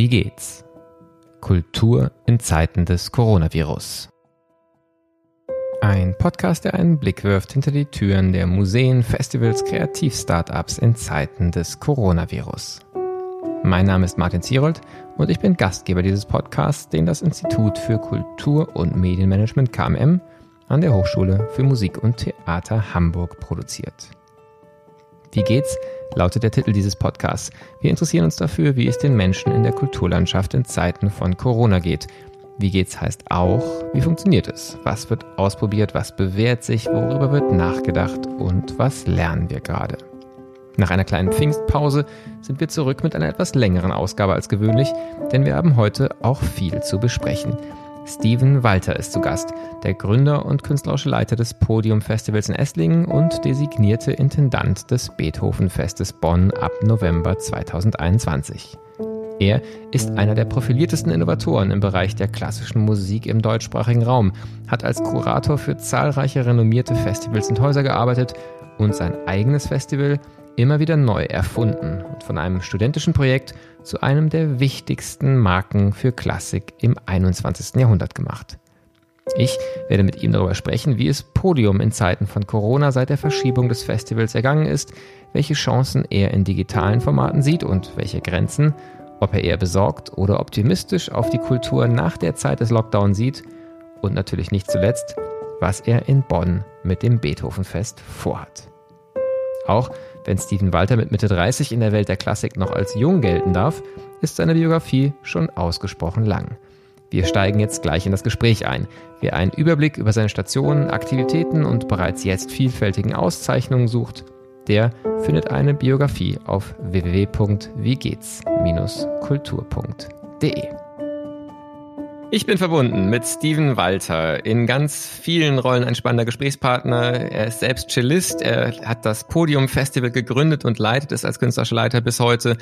Wie geht's? Kultur in Zeiten des Coronavirus. Ein Podcast, der einen Blick wirft hinter die Türen der Museen, Festivals, Kreativ-Startups in Zeiten des Coronavirus. Mein Name ist Martin Zierold und ich bin Gastgeber dieses Podcasts, den das Institut für Kultur- und Medienmanagement KMM an der Hochschule für Musik und Theater Hamburg produziert. Wie geht's? Lautet der Titel dieses Podcasts. Wir interessieren uns dafür, wie es den Menschen in der Kulturlandschaft in Zeiten von Corona geht. Wie geht's heißt auch, wie funktioniert es? Was wird ausprobiert? Was bewährt sich? Worüber wird nachgedacht? Und was lernen wir gerade? Nach einer kleinen Pfingstpause sind wir zurück mit einer etwas längeren Ausgabe als gewöhnlich, denn wir haben heute auch viel zu besprechen. Steven Walter ist zu Gast, der Gründer und künstlerische Leiter des Podium Festivals in Esslingen und designierte Intendant des Beethoven Festes Bonn ab November 2021. Er ist einer der profiliertesten Innovatoren im Bereich der klassischen Musik im deutschsprachigen Raum, hat als Kurator für zahlreiche renommierte Festivals und Häuser gearbeitet und sein eigenes Festival immer wieder neu erfunden und von einem studentischen Projekt zu einem der wichtigsten Marken für Klassik im 21. Jahrhundert gemacht. Ich werde mit ihm darüber sprechen, wie es Podium in Zeiten von Corona seit der Verschiebung des Festivals ergangen ist, welche Chancen er in digitalen Formaten sieht und welche Grenzen, ob er eher besorgt oder optimistisch auf die Kultur nach der Zeit des Lockdowns sieht und natürlich nicht zuletzt, was er in Bonn mit dem Beethovenfest vorhat. Auch wenn Stephen Walter mit Mitte 30 in der Welt der Klassik noch als jung gelten darf, ist seine Biografie schon ausgesprochen lang. Wir steigen jetzt gleich in das Gespräch ein. Wer einen Überblick über seine Stationen, Aktivitäten und bereits jetzt vielfältigen Auszeichnungen sucht, der findet eine Biografie auf www.wiegehts-kultur.de. Ich bin verbunden mit Steven Walter, in ganz vielen Rollen ein spannender Gesprächspartner. Er ist selbst Cellist, er hat das Podium Festival gegründet und leitet es als künstlerischer Leiter bis heute.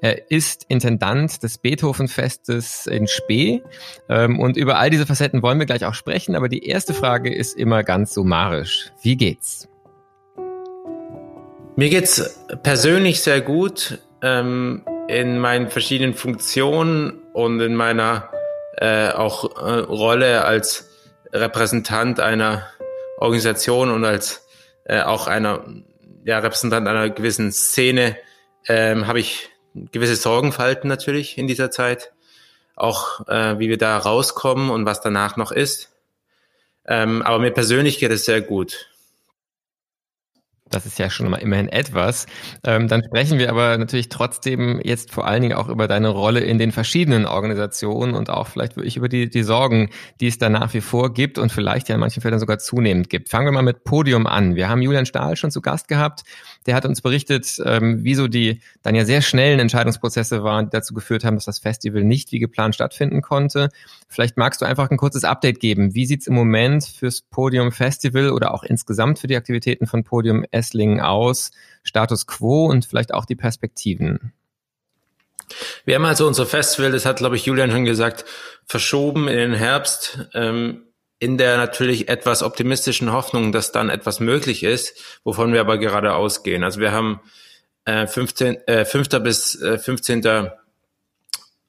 Er ist Intendant des Beethoven Festes in Spee ähm, und über all diese Facetten wollen wir gleich auch sprechen, aber die erste Frage ist immer ganz summarisch. Wie geht's? Mir geht's persönlich sehr gut ähm, in meinen verschiedenen Funktionen und in meiner äh, auch äh, Rolle als Repräsentant einer Organisation und als äh, auch einer ja, Repräsentant einer gewissen Szene ähm, habe ich gewisse Sorgenfalten natürlich in dieser Zeit. Auch äh, wie wir da rauskommen und was danach noch ist. Ähm, aber mir persönlich geht es sehr gut. Das ist ja schon mal immerhin etwas. Ähm, dann sprechen wir aber natürlich trotzdem jetzt vor allen Dingen auch über deine Rolle in den verschiedenen Organisationen und auch vielleicht wirklich über die, die Sorgen, die es da nach wie vor gibt und vielleicht ja in manchen Fällen sogar zunehmend gibt. Fangen wir mal mit Podium an. Wir haben Julian Stahl schon zu Gast gehabt. Der hat uns berichtet, ähm, wieso die dann ja sehr schnellen Entscheidungsprozesse waren, die dazu geführt haben, dass das Festival nicht wie geplant stattfinden konnte. Vielleicht magst du einfach ein kurzes Update geben. Wie sieht's im Moment fürs Podium Festival oder auch insgesamt für die Aktivitäten von Podium Esslingen aus, Status quo und vielleicht auch die Perspektiven. Wir haben also unser Festival, das hat, glaube ich, Julian schon gesagt, verschoben in den Herbst, ähm, in der natürlich etwas optimistischen Hoffnung, dass dann etwas möglich ist, wovon wir aber gerade ausgehen. Also wir haben äh, 15, äh, 5. bis äh, 15.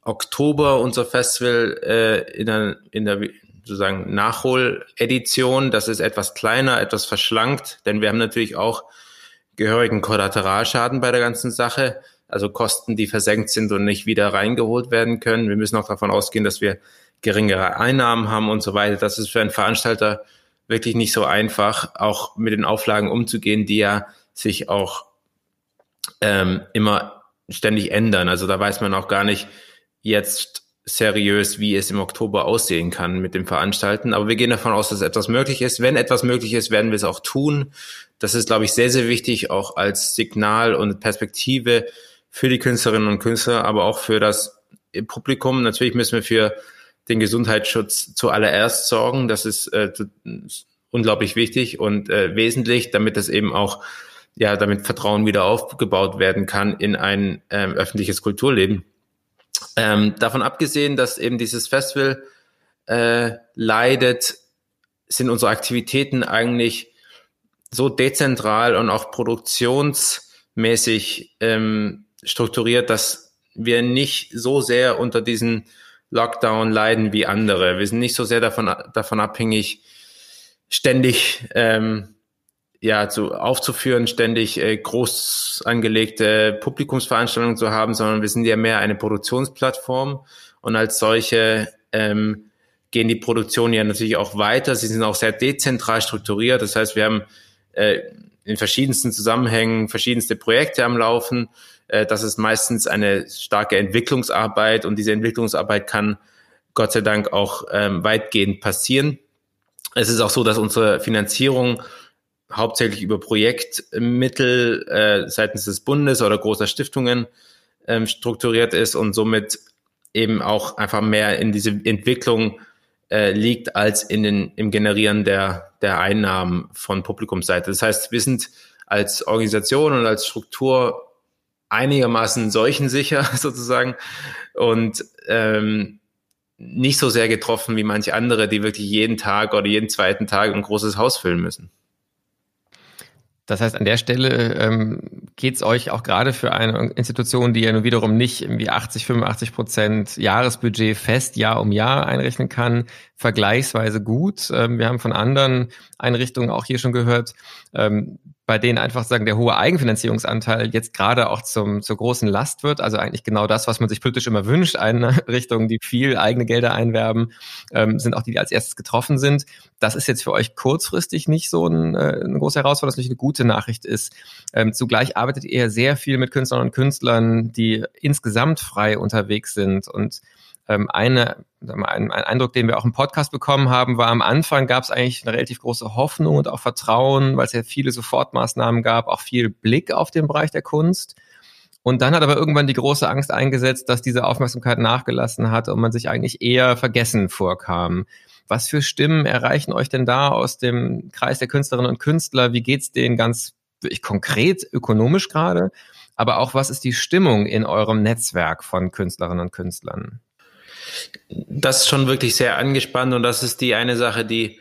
Oktober unser Festival äh, in der, in der sozusagen Nachholedition. Das ist etwas kleiner, etwas verschlankt, denn wir haben natürlich auch gehörigen Kollateralschaden bei der ganzen Sache, also Kosten, die versenkt sind und nicht wieder reingeholt werden können. Wir müssen auch davon ausgehen, dass wir geringere Einnahmen haben und so weiter. Das ist für einen Veranstalter wirklich nicht so einfach, auch mit den Auflagen umzugehen, die ja sich auch ähm, immer ständig ändern. Also da weiß man auch gar nicht jetzt seriös, wie es im Oktober aussehen kann mit dem Veranstalten. Aber wir gehen davon aus, dass etwas möglich ist. Wenn etwas möglich ist, werden wir es auch tun. Das ist, glaube ich, sehr, sehr wichtig, auch als Signal und Perspektive für die Künstlerinnen und Künstler, aber auch für das Publikum. Natürlich müssen wir für den Gesundheitsschutz zuallererst sorgen. Das ist äh, unglaublich wichtig und äh, wesentlich, damit das eben auch, ja, damit Vertrauen wieder aufgebaut werden kann in ein ähm, öffentliches Kulturleben. Ähm, davon abgesehen, dass eben dieses Festival äh, leidet, sind unsere Aktivitäten eigentlich so dezentral und auch produktionsmäßig ähm, strukturiert, dass wir nicht so sehr unter diesen Lockdown leiden wie andere. Wir sind nicht so sehr davon, davon abhängig, ständig ähm, ja, zu, aufzuführen, ständig äh, groß angelegte Publikumsveranstaltungen zu haben, sondern wir sind ja mehr eine Produktionsplattform und als solche ähm, gehen die Produktionen ja natürlich auch weiter. Sie sind auch sehr dezentral strukturiert. Das heißt, wir haben äh, in verschiedensten Zusammenhängen verschiedenste Projekte am Laufen. Äh, das ist meistens eine starke Entwicklungsarbeit und diese Entwicklungsarbeit kann Gott sei Dank auch ähm, weitgehend passieren. Es ist auch so, dass unsere Finanzierung hauptsächlich über Projektmittel äh, seitens des Bundes oder großer Stiftungen ähm, strukturiert ist und somit eben auch einfach mehr in diese Entwicklung äh, liegt als in den, im Generieren der, der Einnahmen von Publikumsseite. Das heißt, wir sind als Organisation und als Struktur einigermaßen seuchensicher sozusagen und ähm, nicht so sehr getroffen wie manche andere, die wirklich jeden Tag oder jeden zweiten Tag ein großes Haus füllen müssen. Das heißt, an der Stelle ähm, geht es euch auch gerade für eine Institution, die ja nun wiederum nicht irgendwie 80, 85 Prozent Jahresbudget fest Jahr um Jahr einrechnen kann, vergleichsweise gut. Ähm, wir haben von anderen Einrichtungen auch hier schon gehört, ähm, bei denen einfach sagen, der hohe Eigenfinanzierungsanteil jetzt gerade auch zum, zur großen Last wird. Also eigentlich genau das, was man sich politisch immer wünscht. Einrichtungen, die viel eigene Gelder einwerben, ähm, sind auch die, die als erstes getroffen sind. Das ist jetzt für euch kurzfristig nicht so ein, äh, eine große Herausforderung, was natürlich eine gute Nachricht ist. Zugleich arbeitet ihr sehr viel mit Künstlern und Künstlern, die insgesamt frei unterwegs sind und ähm, eine, ein, ein Eindruck, den wir auch im Podcast bekommen haben, war am Anfang gab es eigentlich eine relativ große Hoffnung und auch Vertrauen, weil es ja viele Sofortmaßnahmen gab, auch viel Blick auf den Bereich der Kunst. Und dann hat aber irgendwann die große Angst eingesetzt, dass diese Aufmerksamkeit nachgelassen hat und man sich eigentlich eher vergessen vorkam. Was für Stimmen erreichen euch denn da aus dem Kreis der Künstlerinnen und Künstler? Wie geht's denen ganz wirklich konkret ökonomisch gerade? Aber auch was ist die Stimmung in eurem Netzwerk von Künstlerinnen und Künstlern? Das ist schon wirklich sehr angespannt und das ist die eine Sache, die,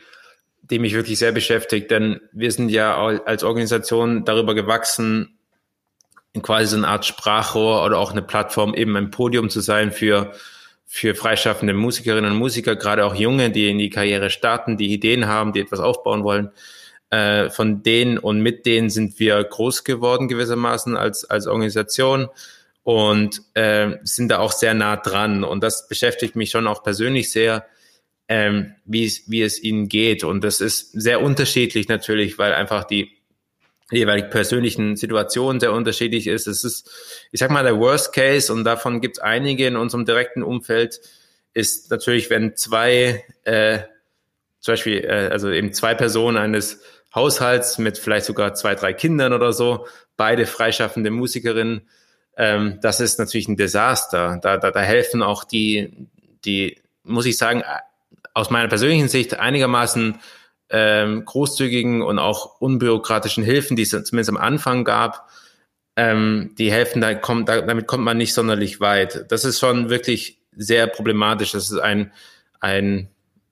die mich wirklich sehr beschäftigt, denn wir sind ja als Organisation darüber gewachsen, quasi so eine Art Sprachrohr oder auch eine Plattform, eben ein Podium zu sein für, für freischaffende Musikerinnen und Musiker, gerade auch Junge, die in die Karriere starten, die Ideen haben, die etwas aufbauen wollen. Äh, von denen und mit denen sind wir groß geworden gewissermaßen als, als Organisation und äh, sind da auch sehr nah dran. Und das beschäftigt mich schon auch persönlich sehr, ähm, wie, es, wie es ihnen geht. Und das ist sehr unterschiedlich natürlich, weil einfach die jeweilig persönlichen Situationen sehr unterschiedlich ist. Es ist, ich sag mal, der Worst Case, und davon gibt es einige in unserem direkten Umfeld, ist natürlich, wenn zwei, äh, zum Beispiel, äh, also eben zwei Personen eines Haushalts mit vielleicht sogar zwei, drei Kindern oder so, beide freischaffende Musikerinnen, ähm, das ist natürlich ein Desaster. Da, da, da helfen auch die, die, muss ich sagen, aus meiner persönlichen Sicht einigermaßen ähm, großzügigen und auch unbürokratischen Hilfen, die es zumindest am Anfang gab, ähm, die helfen, da kommt, da, damit kommt man nicht sonderlich weit. Das ist schon wirklich sehr problematisch. Das ist ein, ein,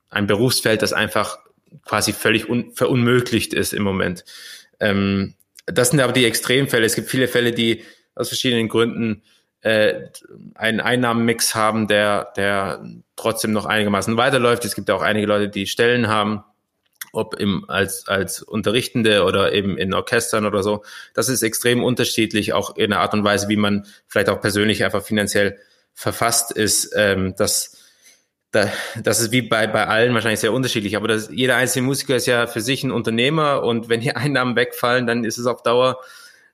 ein Berufsfeld, das einfach quasi völlig un, verunmöglicht ist im Moment. Ähm, das sind aber die Extremfälle. Es gibt viele Fälle, die aus verschiedenen Gründen äh, einen Einnahmenmix haben, der, der trotzdem noch einigermaßen weiterläuft. Es gibt auch einige Leute, die Stellen haben, ob im, als, als Unterrichtende oder eben in Orchestern oder so. Das ist extrem unterschiedlich, auch in der Art und Weise, wie man vielleicht auch persönlich einfach finanziell verfasst ist. Ähm, das, da, das ist wie bei, bei allen wahrscheinlich sehr unterschiedlich, aber das, jeder einzelne Musiker ist ja für sich ein Unternehmer und wenn die Einnahmen wegfallen, dann ist es auf Dauer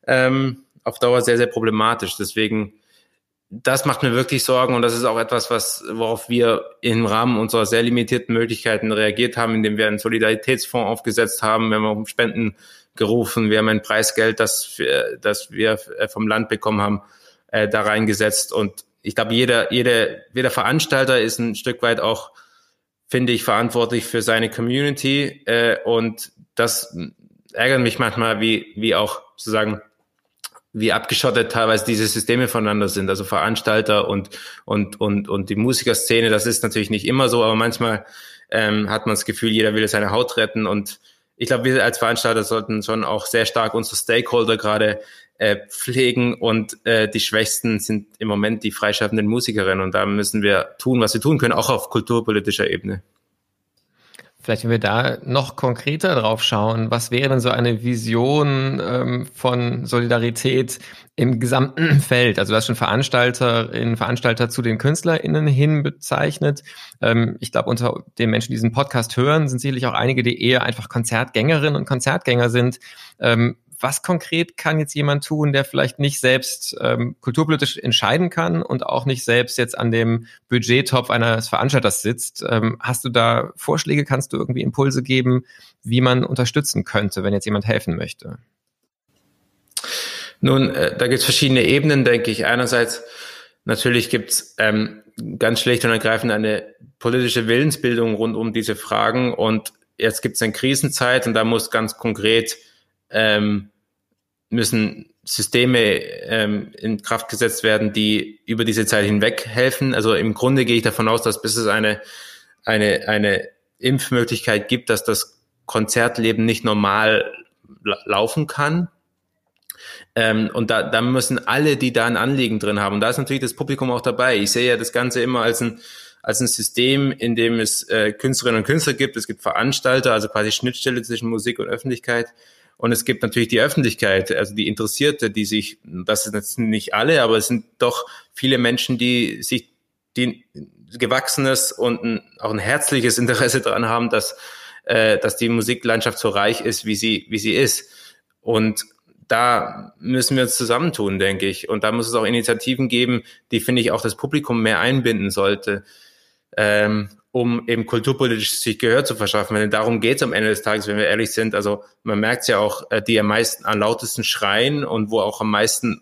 ähm, auf Dauer sehr, sehr problematisch. Deswegen, das macht mir wirklich Sorgen und das ist auch etwas, was, worauf wir im Rahmen unserer sehr limitierten Möglichkeiten reagiert haben, indem wir einen Solidaritätsfonds aufgesetzt haben, wir haben um Spenden gerufen, wir haben ein Preisgeld, das wir, das wir vom Land bekommen haben, äh, da reingesetzt. Und ich glaube, jeder, jeder, jeder Veranstalter ist ein Stück weit auch, finde ich, verantwortlich für seine Community. Äh, und das ärgert mich manchmal, wie, wie auch sozusagen wie abgeschottet teilweise diese Systeme voneinander sind, also Veranstalter und, und, und, und die Musikerszene, das ist natürlich nicht immer so, aber manchmal ähm, hat man das Gefühl, jeder will seine Haut retten und ich glaube, wir als Veranstalter sollten schon auch sehr stark unsere Stakeholder gerade äh, pflegen und äh, die Schwächsten sind im Moment die freischaffenden Musikerinnen und da müssen wir tun, was wir tun können, auch auf kulturpolitischer Ebene. Vielleicht, wenn wir da noch konkreter drauf schauen, was wäre denn so eine Vision ähm, von Solidarität im gesamten Feld? Also du hast schon Veranstalterinnen, Veranstalter zu den KünstlerInnen hin bezeichnet. Ähm, ich glaube, unter den Menschen, die diesen Podcast hören, sind sicherlich auch einige, die eher einfach Konzertgängerinnen und Konzertgänger sind. Ähm, was konkret kann jetzt jemand tun, der vielleicht nicht selbst ähm, kulturpolitisch entscheiden kann und auch nicht selbst jetzt an dem Budgettopf eines Veranstalters sitzt? Ähm, hast du da Vorschläge? Kannst du irgendwie Impulse geben, wie man unterstützen könnte, wenn jetzt jemand helfen möchte? Nun, äh, da gibt es verschiedene Ebenen, denke ich. Einerseits natürlich gibt es ähm, ganz schlicht und ergreifend eine politische Willensbildung rund um diese Fragen und jetzt gibt es eine Krisenzeit und da muss ganz konkret ähm, müssen Systeme ähm, in Kraft gesetzt werden, die über diese Zeit hinweg helfen. Also im Grunde gehe ich davon aus, dass bis es eine, eine, eine Impfmöglichkeit gibt, dass das Konzertleben nicht normal laufen kann. Ähm, und da, da müssen alle, die da ein Anliegen drin haben, und da ist natürlich das Publikum auch dabei. Ich sehe ja das Ganze immer als ein, als ein System, in dem es äh, Künstlerinnen und Künstler gibt. Es gibt Veranstalter, also quasi Schnittstelle zwischen Musik und Öffentlichkeit. Und es gibt natürlich die Öffentlichkeit, also die Interessierte, die sich, das sind jetzt nicht alle, aber es sind doch viele Menschen, die sich die gewachsenes und ein, auch ein herzliches Interesse daran haben, dass, äh, dass die Musiklandschaft so reich ist, wie sie, wie sie ist. Und da müssen wir uns zusammentun, denke ich. Und da muss es auch Initiativen geben, die, finde ich, auch das Publikum mehr einbinden sollte. Ähm, um eben kulturpolitisch sich Gehör zu verschaffen. Denn darum geht es am Ende des Tages, wenn wir ehrlich sind. Also man merkt ja auch, äh, die am meisten, am lautesten schreien und wo auch am meisten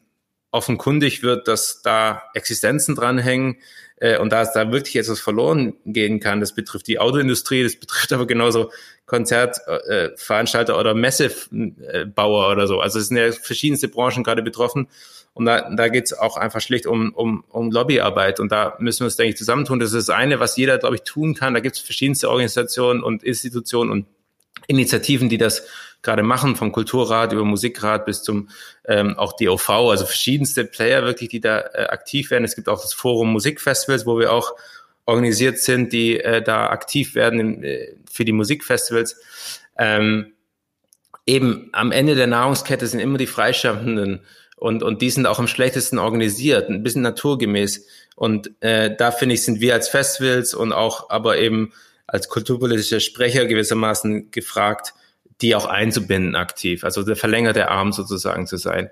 offenkundig wird, dass da Existenzen dranhängen äh, und dass da wirklich etwas verloren gehen kann. Das betrifft die Autoindustrie, das betrifft aber genauso Konzertveranstalter äh, oder Messebauer oder so. Also es sind ja verschiedenste Branchen gerade betroffen. Und da, da geht es auch einfach schlicht um, um, um Lobbyarbeit. Und da müssen wir uns, denke ich, zusammentun. Das ist das eine, was jeder, glaube ich, tun kann. Da gibt es verschiedenste Organisationen und Institutionen und Initiativen, die das gerade machen, vom Kulturrat über Musikrat bis zum ähm, auch DOV, also verschiedenste Player wirklich, die da äh, aktiv werden. Es gibt auch das Forum Musikfestivals, wo wir auch organisiert sind, die äh, da aktiv werden in, äh, für die Musikfestivals. Ähm, eben am Ende der Nahrungskette sind immer die Freischaffenden und, und die sind auch am schlechtesten organisiert, ein bisschen naturgemäß. Und äh, da finde ich, sind wir als Festivals und auch aber eben als kulturpolitischer Sprecher gewissermaßen gefragt, die auch einzubinden aktiv, also der verlängerte Arm sozusagen zu sein.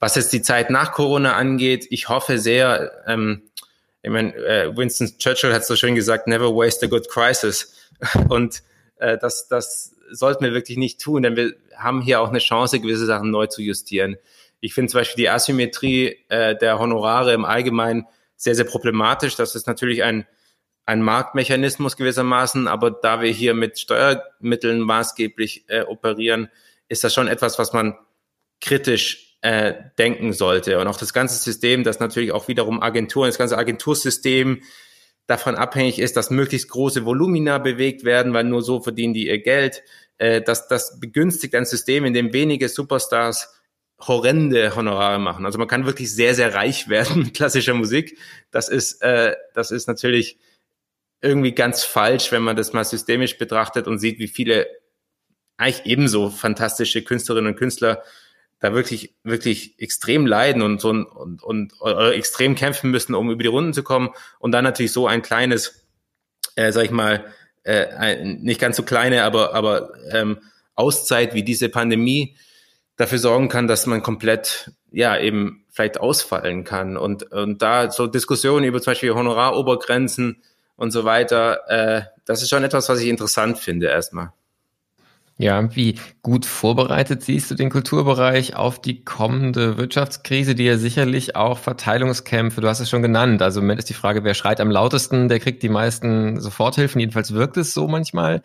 Was jetzt die Zeit nach Corona angeht, ich hoffe sehr, ähm, ich meine, äh, Winston Churchill hat so schön gesagt, never waste a good crisis. Und äh, das, das sollten wir wirklich nicht tun, denn wir haben hier auch eine Chance, gewisse Sachen neu zu justieren. Ich finde zum Beispiel die Asymmetrie äh, der Honorare im Allgemeinen sehr, sehr problematisch. Das ist natürlich ein, ein Marktmechanismus gewissermaßen, aber da wir hier mit Steuermitteln maßgeblich äh, operieren, ist das schon etwas, was man kritisch äh, denken sollte. Und auch das ganze System, das natürlich auch wiederum Agenturen, das ganze Agentursystem davon abhängig ist, dass möglichst große Volumina bewegt werden, weil nur so verdienen die ihr Geld. Äh, das, das begünstigt ein System, in dem wenige Superstars horrende Honorare machen. Also man kann wirklich sehr, sehr reich werden mit klassischer Musik. Das ist, äh, das ist natürlich irgendwie ganz falsch, wenn man das mal systemisch betrachtet und sieht, wie viele eigentlich ebenso fantastische Künstlerinnen und Künstler da wirklich, wirklich extrem leiden und so und, und, und oder extrem kämpfen müssen, um über die Runden zu kommen. Und dann natürlich so ein kleines, äh, sag ich mal, äh, ein, nicht ganz so kleine, aber, aber ähm, Auszeit wie diese Pandemie dafür sorgen kann, dass man komplett, ja, eben vielleicht ausfallen kann. Und, und da so Diskussionen über zum Beispiel Honorarobergrenzen und so weiter, äh, das ist schon etwas, was ich interessant finde erstmal. Ja, wie gut vorbereitet siehst du den Kulturbereich auf die kommende Wirtschaftskrise, die ja sicherlich auch Verteilungskämpfe, du hast es schon genannt. Also im Moment ist die Frage, wer schreit am lautesten, der kriegt die meisten Soforthilfen. Jedenfalls wirkt es so manchmal.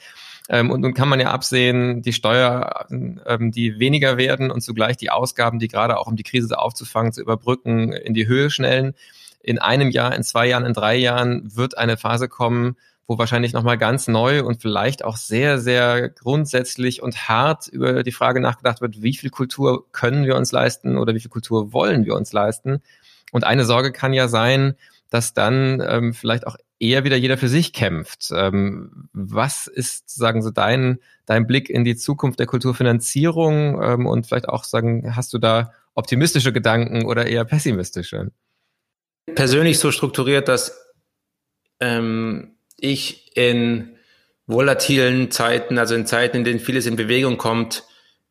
Ähm, und nun kann man ja absehen, die Steuern, ähm, die weniger werden und zugleich die Ausgaben, die gerade auch um die Krise aufzufangen, zu überbrücken, in die Höhe schnellen. In einem Jahr, in zwei Jahren, in drei Jahren wird eine Phase kommen, wo wahrscheinlich nochmal ganz neu und vielleicht auch sehr, sehr grundsätzlich und hart über die Frage nachgedacht wird, wie viel Kultur können wir uns leisten oder wie viel Kultur wollen wir uns leisten. Und eine Sorge kann ja sein, dass dann ähm, vielleicht auch eher wieder jeder für sich kämpft. Ähm, was ist, sagen Sie, dein, dein Blick in die Zukunft der Kulturfinanzierung ähm, und vielleicht auch sagen, hast du da optimistische Gedanken oder eher pessimistische? Persönlich so strukturiert, dass ähm, ich in volatilen Zeiten, also in Zeiten, in denen vieles in Bewegung kommt,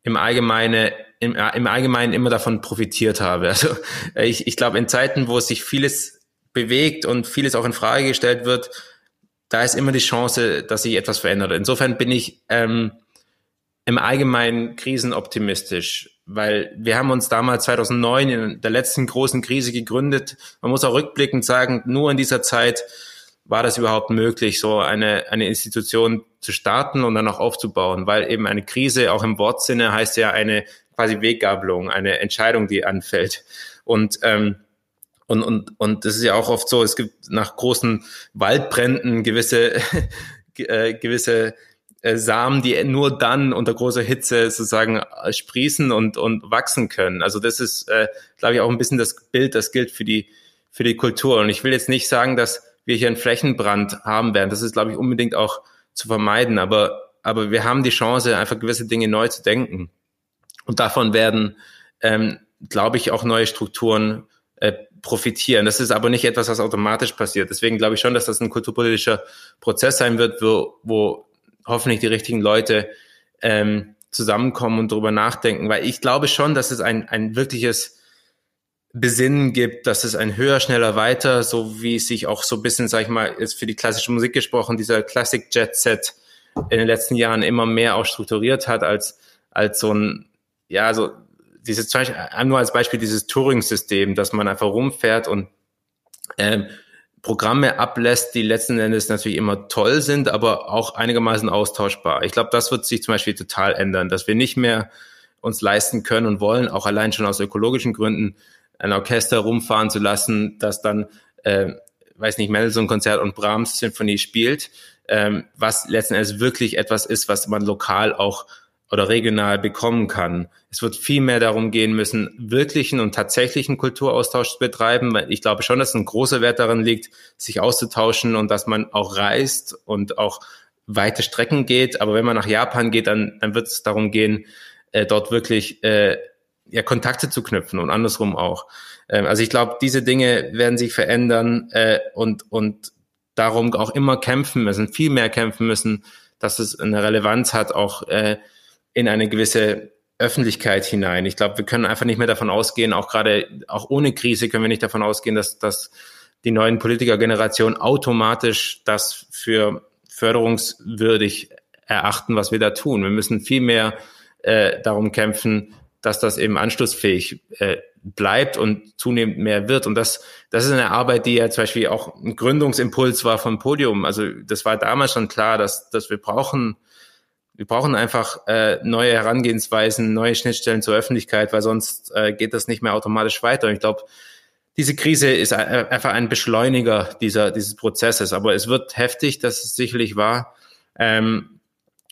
im Allgemeinen im, im Allgemeinen immer davon profitiert habe. Also ich, ich glaube, in Zeiten, wo sich vieles bewegt und vieles auch in Frage gestellt wird, da ist immer die Chance, dass sich etwas verändert. Insofern bin ich ähm, im Allgemeinen krisenoptimistisch, weil wir haben uns damals 2009 in der letzten großen Krise gegründet. Man muss auch rückblickend sagen, nur in dieser Zeit war das überhaupt möglich, so eine, eine Institution zu starten und dann auch aufzubauen, weil eben eine Krise auch im Wortsinne heißt ja eine quasi Weggabelung, eine Entscheidung, die anfällt. Und ähm, und, und, und das ist ja auch oft so, es gibt nach großen Waldbränden gewisse, äh, gewisse Samen, die nur dann unter großer Hitze sozusagen äh, sprießen und, und wachsen können. Also das ist, äh, glaube ich, auch ein bisschen das Bild, das gilt für die, für die Kultur. Und ich will jetzt nicht sagen, dass wir hier einen Flächenbrand haben werden. Das ist, glaube ich, unbedingt auch zu vermeiden. Aber, aber wir haben die Chance, einfach gewisse Dinge neu zu denken. Und davon werden, ähm, glaube ich, auch neue Strukturen äh, profitieren. Das ist aber nicht etwas, was automatisch passiert. Deswegen glaube ich schon, dass das ein kulturpolitischer Prozess sein wird, wo, wo hoffentlich die richtigen Leute ähm, zusammenkommen und darüber nachdenken. Weil ich glaube schon, dass es ein, ein wirkliches Besinnen gibt, dass es ein höher, schneller, weiter, so wie sich auch so ein bisschen, sag ich mal, ist für die klassische Musik gesprochen, dieser Classic Jet Set in den letzten Jahren immer mehr auch strukturiert hat als, als so ein, ja, so dieses nur als Beispiel dieses Touring-System, dass man einfach rumfährt und ähm, Programme ablässt, die letzten Endes natürlich immer toll sind, aber auch einigermaßen austauschbar. Ich glaube, das wird sich zum Beispiel total ändern, dass wir nicht mehr uns leisten können und wollen, auch allein schon aus ökologischen Gründen, ein Orchester rumfahren zu lassen, das dann, äh, weiß nicht, Mendelssohn-Konzert und Brahms-Symphonie spielt, ähm, was letzten Endes wirklich etwas ist, was man lokal auch oder regional bekommen kann. Es wird viel mehr darum gehen müssen, wirklichen und tatsächlichen Kulturaustausch zu betreiben, weil ich glaube schon, dass ein großer Wert darin liegt, sich auszutauschen und dass man auch reist und auch weite Strecken geht. Aber wenn man nach Japan geht, dann, dann wird es darum gehen, äh, dort wirklich äh, ja, Kontakte zu knüpfen und andersrum auch. Ähm, also ich glaube, diese Dinge werden sich verändern äh, und, und darum auch immer kämpfen müssen, viel mehr kämpfen müssen, dass es eine Relevanz hat, auch äh, in eine gewisse Öffentlichkeit hinein. Ich glaube, wir können einfach nicht mehr davon ausgehen, auch gerade, auch ohne Krise können wir nicht davon ausgehen, dass, dass die neuen Politikergenerationen automatisch das für förderungswürdig erachten, was wir da tun. Wir müssen viel mehr äh, darum kämpfen, dass das eben anschlussfähig äh, bleibt und zunehmend mehr wird. Und das, das ist eine Arbeit, die ja zum Beispiel auch ein Gründungsimpuls war vom Podium. Also das war damals schon klar, dass, dass wir brauchen wir brauchen einfach äh, neue Herangehensweisen, neue Schnittstellen zur Öffentlichkeit, weil sonst äh, geht das nicht mehr automatisch weiter. Und ich glaube, diese Krise ist einfach ein Beschleuniger dieser, dieses Prozesses. Aber es wird heftig, das ist sicherlich wahr. Ähm,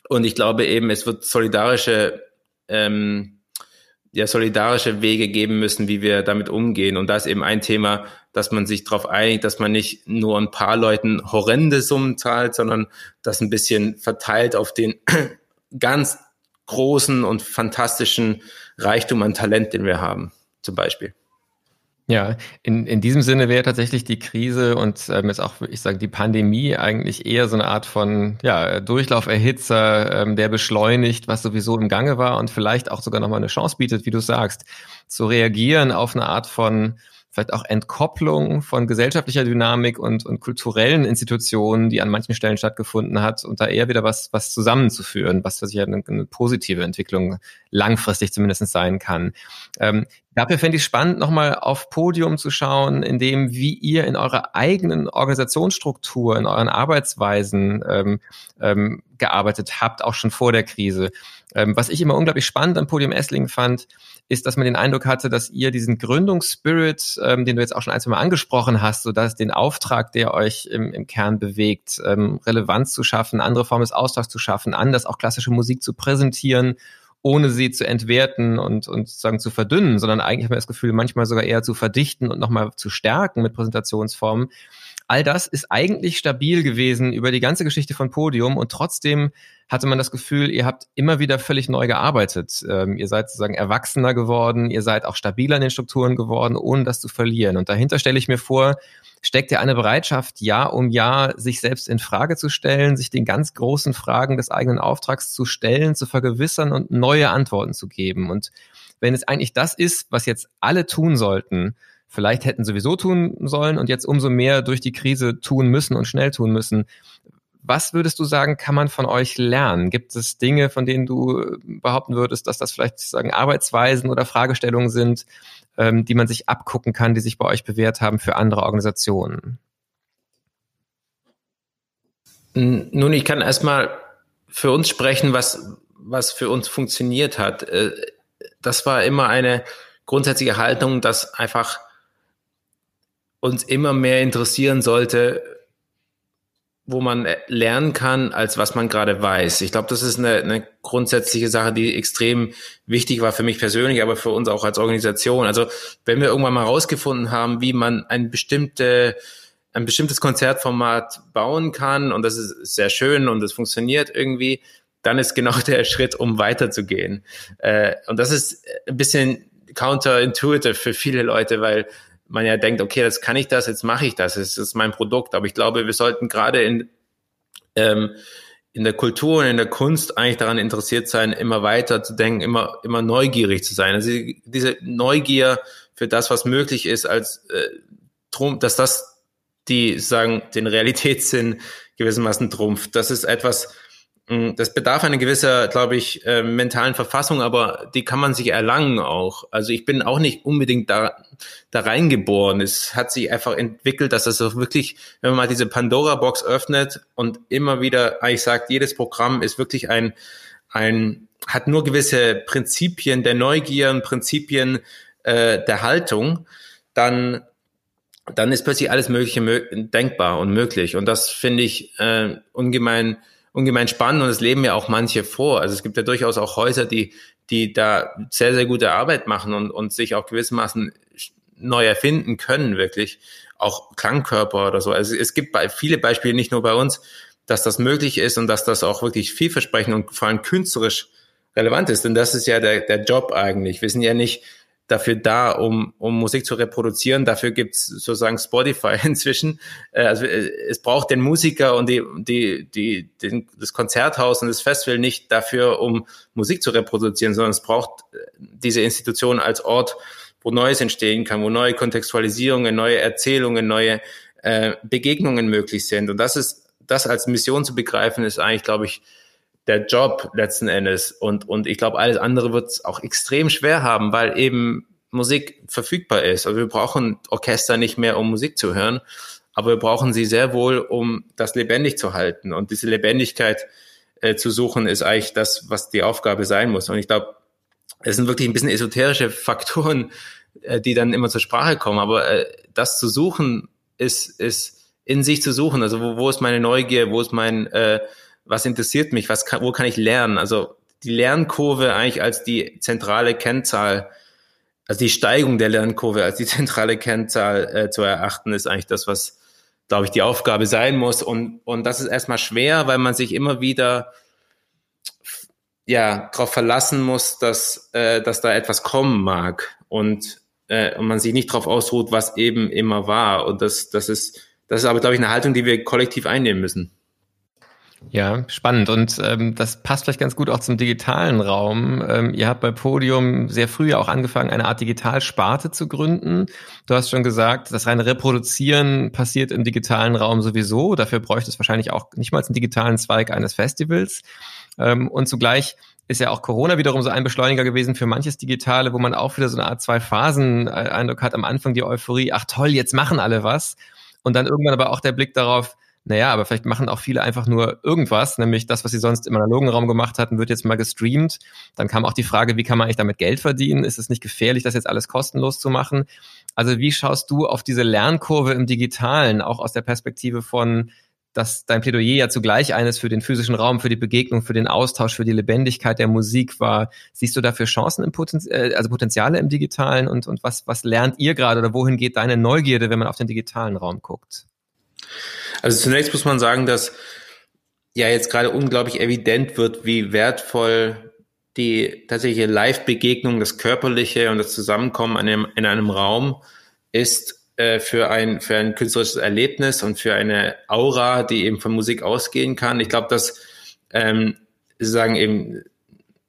und ich glaube eben, es wird solidarische, ähm, ja, solidarische Wege geben müssen, wie wir damit umgehen. Und da ist eben ein Thema, dass man sich darauf einigt, dass man nicht nur ein paar Leuten horrende Summen zahlt, sondern das ein bisschen verteilt auf den ganz großen und fantastischen Reichtum an Talent, den wir haben, zum Beispiel. Ja, in, in diesem Sinne wäre tatsächlich die Krise und ähm, jetzt auch, ich sage, die Pandemie eigentlich eher so eine Art von ja, Durchlauferhitzer, ähm, der beschleunigt, was sowieso im Gange war und vielleicht auch sogar nochmal eine Chance bietet, wie du sagst, zu reagieren auf eine Art von vielleicht auch Entkopplung von gesellschaftlicher Dynamik und, und kulturellen Institutionen, die an manchen Stellen stattgefunden hat, und da eher wieder was, was zusammenzuführen, was für sich eine, eine positive Entwicklung langfristig zumindest sein kann. Ähm, dafür fände ich spannend, nochmal auf Podium zu schauen, in dem, wie ihr in eurer eigenen Organisationsstruktur, in euren Arbeitsweisen ähm, ähm, gearbeitet habt, auch schon vor der Krise. Ähm, was ich immer unglaublich spannend am Podium Essling fand, ist, dass man den Eindruck hatte, dass ihr diesen Gründungsspirit, ähm, den du jetzt auch schon ein, zwei Mal angesprochen hast, so dass den Auftrag, der euch im, im Kern bewegt, ähm, Relevanz zu schaffen, andere Formen des Austauschs zu schaffen, anders auch klassische Musik zu präsentieren, ohne sie zu entwerten und, und sozusagen zu verdünnen, sondern eigentlich haben wir das Gefühl, manchmal sogar eher zu verdichten und nochmal zu stärken mit Präsentationsformen. All das ist eigentlich stabil gewesen über die ganze Geschichte von Podium und trotzdem hatte man das Gefühl, ihr habt immer wieder völlig neu gearbeitet. Ähm, ihr seid sozusagen erwachsener geworden, ihr seid auch stabiler in den Strukturen geworden, ohne das zu verlieren. Und dahinter stelle ich mir vor, steckt ja eine Bereitschaft, Jahr um Jahr sich selbst in Frage zu stellen, sich den ganz großen Fragen des eigenen Auftrags zu stellen, zu vergewissern und neue Antworten zu geben. Und wenn es eigentlich das ist, was jetzt alle tun sollten, vielleicht hätten sowieso tun sollen und jetzt umso mehr durch die Krise tun müssen und schnell tun müssen. Was würdest du sagen, kann man von euch lernen? Gibt es Dinge, von denen du behaupten würdest, dass das vielleicht sagen Arbeitsweisen oder Fragestellungen sind, ähm, die man sich abgucken kann, die sich bei euch bewährt haben für andere Organisationen? Nun, ich kann erstmal für uns sprechen, was, was für uns funktioniert hat. Äh, das war immer eine grundsätzliche Haltung, dass einfach uns immer mehr interessieren sollte, wo man lernen kann, als was man gerade weiß. Ich glaube, das ist eine, eine grundsätzliche Sache, die extrem wichtig war für mich persönlich, aber für uns auch als Organisation. Also wenn wir irgendwann mal rausgefunden haben, wie man ein bestimmte ein bestimmtes Konzertformat bauen kann und das ist sehr schön und es funktioniert irgendwie, dann ist genau der Schritt, um weiterzugehen. Äh, und das ist ein bisschen counterintuitive für viele Leute, weil man ja denkt, okay, das kann ich das, jetzt mache ich das, es ist mein Produkt. Aber ich glaube, wir sollten gerade in, ähm, in der Kultur und in der Kunst eigentlich daran interessiert sein, immer weiter zu denken, immer, immer neugierig zu sein. Also diese Neugier für das, was möglich ist, als äh, drum, dass das die sagen den Realitätssinn gewissermaßen trumpft. Das ist etwas, das bedarf einer gewisser, glaube ich, äh, mentalen Verfassung, aber die kann man sich erlangen auch. Also ich bin auch nicht unbedingt da, da reingeboren. Es hat sich einfach entwickelt, dass es so wirklich, wenn man mal diese Pandora-Box öffnet und immer wieder eigentlich sagt, jedes Programm ist wirklich ein, ein, hat nur gewisse Prinzipien der Neugier und Prinzipien äh, der Haltung, dann dann ist plötzlich alles Mögliche denkbar und möglich. Und das finde ich äh, ungemein ungemein spannend und es leben ja auch manche vor. Also es gibt ja durchaus auch Häuser, die, die da sehr, sehr gute Arbeit machen und, und sich auch gewissermaßen neu erfinden können, wirklich. Auch Klangkörper oder so. Also es gibt viele Beispiele, nicht nur bei uns, dass das möglich ist und dass das auch wirklich vielversprechend und vor allem künstlerisch relevant ist. Denn das ist ja der, der Job eigentlich. Wir sind ja nicht dafür da, um, um Musik zu reproduzieren. Dafür gibt's sozusagen Spotify inzwischen. Äh, also äh, es braucht den Musiker und die, die, die, den, das Konzerthaus und das Festival nicht dafür, um Musik zu reproduzieren, sondern es braucht äh, diese Institution als Ort, wo Neues entstehen kann, wo neue Kontextualisierungen, neue Erzählungen, neue äh, Begegnungen möglich sind. Und das ist, das als Mission zu begreifen, ist eigentlich, glaube ich, der Job letzten Endes. Und, und ich glaube, alles andere wird es auch extrem schwer haben, weil eben Musik verfügbar ist. Also wir brauchen Orchester nicht mehr, um Musik zu hören, aber wir brauchen sie sehr wohl, um das lebendig zu halten. Und diese Lebendigkeit äh, zu suchen, ist eigentlich das, was die Aufgabe sein muss. Und ich glaube, es sind wirklich ein bisschen esoterische Faktoren, äh, die dann immer zur Sprache kommen. Aber äh, das zu suchen, ist, ist in sich zu suchen. Also wo, wo ist meine Neugier, wo ist mein äh, was interessiert mich, was kann, wo kann ich lernen? Also die Lernkurve eigentlich als die zentrale Kennzahl, also die Steigung der Lernkurve als die zentrale Kennzahl äh, zu erachten, ist eigentlich das, was, glaube ich, die Aufgabe sein muss. Und, und das ist erstmal schwer, weil man sich immer wieder ja darauf verlassen muss, dass, äh, dass da etwas kommen mag und, äh, und man sich nicht darauf ausruht, was eben immer war. Und das, das ist, das ist aber, glaube ich, eine Haltung, die wir kollektiv einnehmen müssen. Ja, spannend. Und ähm, das passt vielleicht ganz gut auch zum digitalen Raum. Ähm, ihr habt bei Podium sehr früh auch angefangen, eine Art Digitalsparte zu gründen. Du hast schon gesagt, das reine Reproduzieren passiert im digitalen Raum sowieso. Dafür bräuchte es wahrscheinlich auch nicht mal einen digitalen Zweig eines Festivals. Ähm, und zugleich ist ja auch Corona wiederum so ein Beschleuniger gewesen für manches Digitale, wo man auch wieder so eine Art Zwei-Phasen-Eindruck hat. Am Anfang die Euphorie, ach toll, jetzt machen alle was. Und dann irgendwann aber auch der Blick darauf, naja, aber vielleicht machen auch viele einfach nur irgendwas, nämlich das, was sie sonst im analogen Raum gemacht hatten, wird jetzt mal gestreamt. Dann kam auch die Frage, wie kann man eigentlich damit Geld verdienen? Ist es nicht gefährlich, das jetzt alles kostenlos zu machen? Also wie schaust du auf diese Lernkurve im Digitalen, auch aus der Perspektive von, dass dein Plädoyer ja zugleich eines für den physischen Raum, für die Begegnung, für den Austausch, für die Lebendigkeit der Musik war. Siehst du dafür Chancen im Potenz äh, also Potenziale im Digitalen und, und was, was lernt ihr gerade oder wohin geht deine Neugierde, wenn man auf den digitalen Raum guckt? Also zunächst muss man sagen, dass ja jetzt gerade unglaublich evident wird, wie wertvoll die tatsächliche Live-Begegnung, das Körperliche und das Zusammenkommen in einem, in einem Raum ist äh, für ein für ein künstlerisches Erlebnis und für eine Aura, die eben von Musik ausgehen kann. Ich glaube, dass ähm, sozusagen eben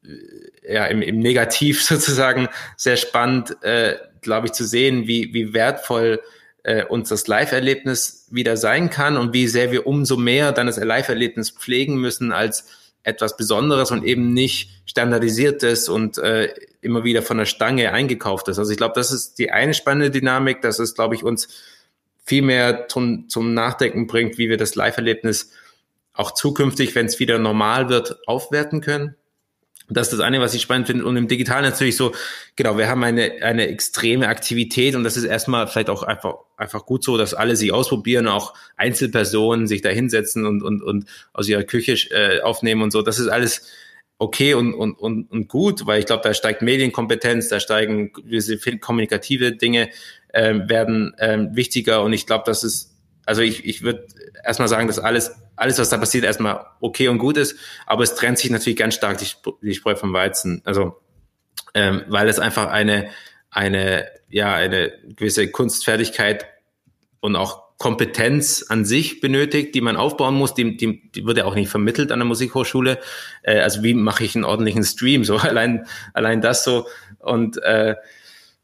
äh, ja im, im Negativ sozusagen sehr spannend, äh, glaube ich, zu sehen, wie wie wertvoll äh, uns das Live-Erlebnis wieder sein kann und wie sehr wir umso mehr dann das Live-Erlebnis pflegen müssen als etwas Besonderes und eben nicht standardisiertes und äh, immer wieder von der Stange eingekauftes. Also ich glaube, das ist die eine spannende Dynamik, dass es, glaube ich, uns viel mehr zum, zum Nachdenken bringt, wie wir das Live-Erlebnis auch zukünftig, wenn es wieder normal wird, aufwerten können. Das ist das eine, was ich spannend finde. Und im Digitalen natürlich so, genau, wir haben eine, eine extreme Aktivität und das ist erstmal vielleicht auch einfach, einfach gut so, dass alle sich ausprobieren, auch Einzelpersonen sich da hinsetzen und, und, und aus ihrer Küche äh, aufnehmen und so. Das ist alles okay und, und, und, und gut, weil ich glaube, da steigt Medienkompetenz, da steigen diese kommunikative Dinge äh, werden äh, wichtiger und ich glaube, das ist, also ich, ich würde erstmal sagen, dass alles alles, was da passiert, erstmal okay und gut ist, aber es trennt sich natürlich ganz stark die, die Spreu vom Weizen. Also, ähm, weil es einfach eine, eine, ja, eine gewisse Kunstfertigkeit und auch Kompetenz an sich benötigt, die man aufbauen muss, die, die, die wird ja auch nicht vermittelt an der Musikhochschule. Äh, also wie mache ich einen ordentlichen Stream? So allein, allein das so. Und äh,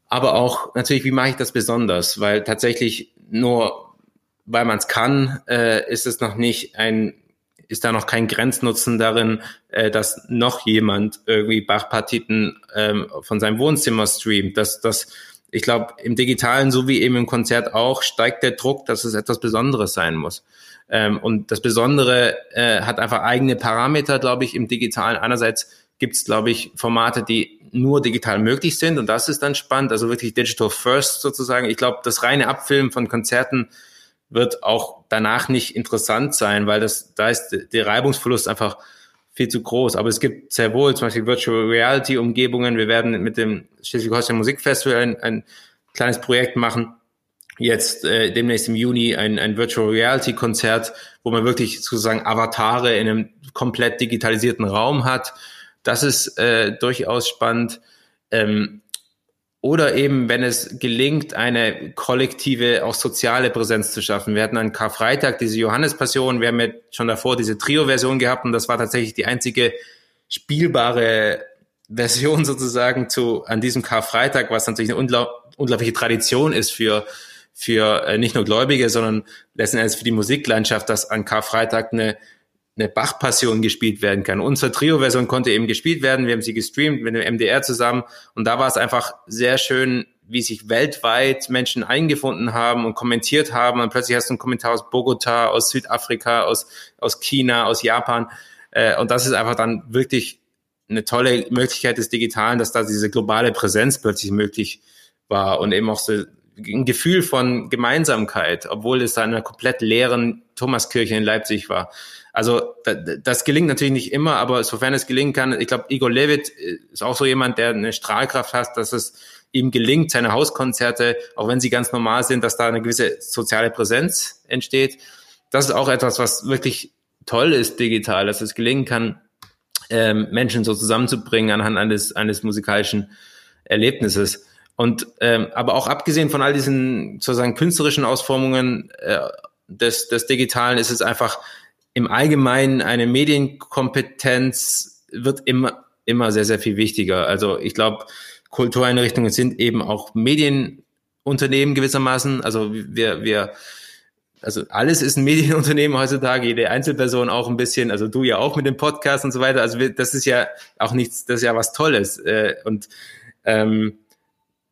aber auch natürlich, wie mache ich das besonders? Weil tatsächlich nur weil man es kann, äh, ist es noch nicht ein, ist da noch kein Grenznutzen darin, äh, dass noch jemand irgendwie Bachpartiten ähm, von seinem Wohnzimmer streamt. Das, das, ich glaube, im Digitalen so wie eben im Konzert auch steigt der Druck, dass es etwas Besonderes sein muss. Ähm, und das Besondere äh, hat einfach eigene Parameter, glaube ich, im Digitalen. Einerseits gibt es, glaube ich, Formate, die nur digital möglich sind und das ist dann spannend, also wirklich Digital First sozusagen. Ich glaube, das reine Abfilmen von Konzerten wird auch danach nicht interessant sein, weil das, da ist der Reibungsverlust einfach viel zu groß. Aber es gibt sehr wohl zum Beispiel Virtual Reality Umgebungen. Wir werden mit dem Schleswig-Holstein Musikfestival ein, ein kleines Projekt machen. Jetzt äh, demnächst im Juni ein, ein Virtual Reality Konzert, wo man wirklich sozusagen Avatare in einem komplett digitalisierten Raum hat. Das ist äh, durchaus spannend. Ähm, oder eben, wenn es gelingt, eine kollektive, auch soziale Präsenz zu schaffen. Wir hatten an Karfreitag diese Johannespassion, wir haben ja schon davor diese Trio-Version gehabt und das war tatsächlich die einzige spielbare Version sozusagen zu an diesem Karfreitag, was natürlich eine unglaub, unglaubliche Tradition ist für für äh, nicht nur Gläubige, sondern letzten Endes für die Musiklandschaft, dass an Karfreitag eine eine Bach-Passion gespielt werden kann. Unsere Trio-Version konnte eben gespielt werden. Wir haben sie gestreamt mit dem MDR zusammen. Und da war es einfach sehr schön, wie sich weltweit Menschen eingefunden haben und kommentiert haben. Und plötzlich hast du einen Kommentar aus Bogota, aus Südafrika, aus, aus China, aus Japan. Äh, und das ist einfach dann wirklich eine tolle Möglichkeit des Digitalen, dass da diese globale Präsenz plötzlich möglich war und eben auch so ein Gefühl von Gemeinsamkeit, obwohl es da in einer komplett leeren Thomaskirche in Leipzig war. Also das gelingt natürlich nicht immer, aber sofern es gelingen kann, ich glaube, Igor Levit ist auch so jemand, der eine Strahlkraft hat, dass es ihm gelingt, seine Hauskonzerte, auch wenn sie ganz normal sind, dass da eine gewisse soziale Präsenz entsteht. Das ist auch etwas, was wirklich toll ist digital, dass es gelingen kann, ähm, Menschen so zusammenzubringen anhand eines, eines musikalischen Erlebnisses. Und ähm, aber auch abgesehen von all diesen sozusagen künstlerischen Ausformungen äh, des, des Digitalen ist es einfach im Allgemeinen eine Medienkompetenz wird immer, immer sehr, sehr viel wichtiger. Also ich glaube, Kultureinrichtungen sind eben auch Medienunternehmen gewissermaßen. Also wir, wir, also alles ist ein Medienunternehmen heutzutage, jede Einzelperson auch ein bisschen, also du ja auch mit dem Podcast und so weiter. Also wir, das ist ja auch nichts, das ist ja was Tolles. Äh, und ähm,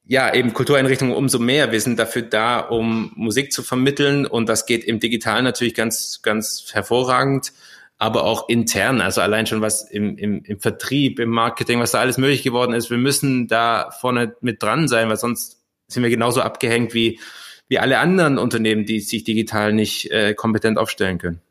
ja, eben Kultureinrichtungen umso mehr. Wir sind dafür da, um Musik zu vermitteln und das geht im Digitalen natürlich ganz, ganz hervorragend, aber auch intern, also allein schon was im, im, im Vertrieb, im Marketing, was da alles möglich geworden ist. Wir müssen da vorne mit dran sein, weil sonst sind wir genauso abgehängt wie, wie alle anderen Unternehmen, die sich digital nicht äh, kompetent aufstellen können.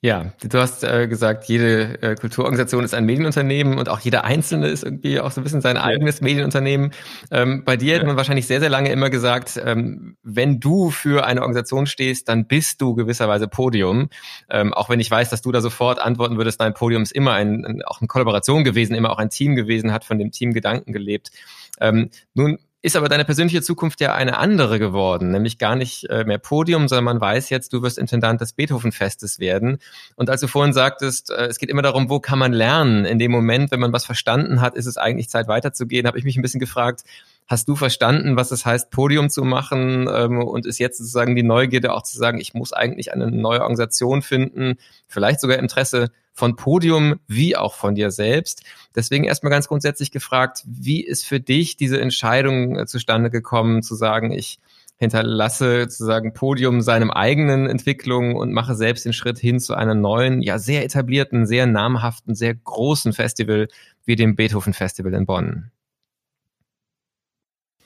Ja, du hast äh, gesagt, jede äh, Kulturorganisation ist ein Medienunternehmen und auch jeder Einzelne ist irgendwie auch so ein bisschen sein eigenes Medienunternehmen. Ähm, bei dir ja. hat man wahrscheinlich sehr, sehr lange immer gesagt, ähm, wenn du für eine Organisation stehst, dann bist du gewisserweise Podium. Ähm, auch wenn ich weiß, dass du da sofort antworten würdest, nein, Podium ist immer ein, ein, auch eine Kollaboration gewesen, immer auch ein Team gewesen, hat von dem Team Gedanken gelebt. Ähm, nun ist aber deine persönliche Zukunft ja eine andere geworden, nämlich gar nicht äh, mehr Podium, sondern man weiß jetzt, du wirst Intendant des Beethoven-Festes werden. Und als du vorhin sagtest, äh, es geht immer darum, wo kann man lernen? In dem Moment, wenn man was verstanden hat, ist es eigentlich Zeit weiterzugehen, habe ich mich ein bisschen gefragt, Hast du verstanden, was es heißt, Podium zu machen ähm, und ist jetzt sozusagen die Neugierde auch zu sagen, ich muss eigentlich eine neue Organisation finden, vielleicht sogar Interesse von Podium wie auch von dir selbst. Deswegen erstmal ganz grundsätzlich gefragt, wie ist für dich diese Entscheidung äh, zustande gekommen, zu sagen, ich hinterlasse sozusagen Podium seinem eigenen Entwicklung und mache selbst den Schritt hin zu einer neuen, ja sehr etablierten, sehr namhaften, sehr großen Festival wie dem Beethoven Festival in Bonn?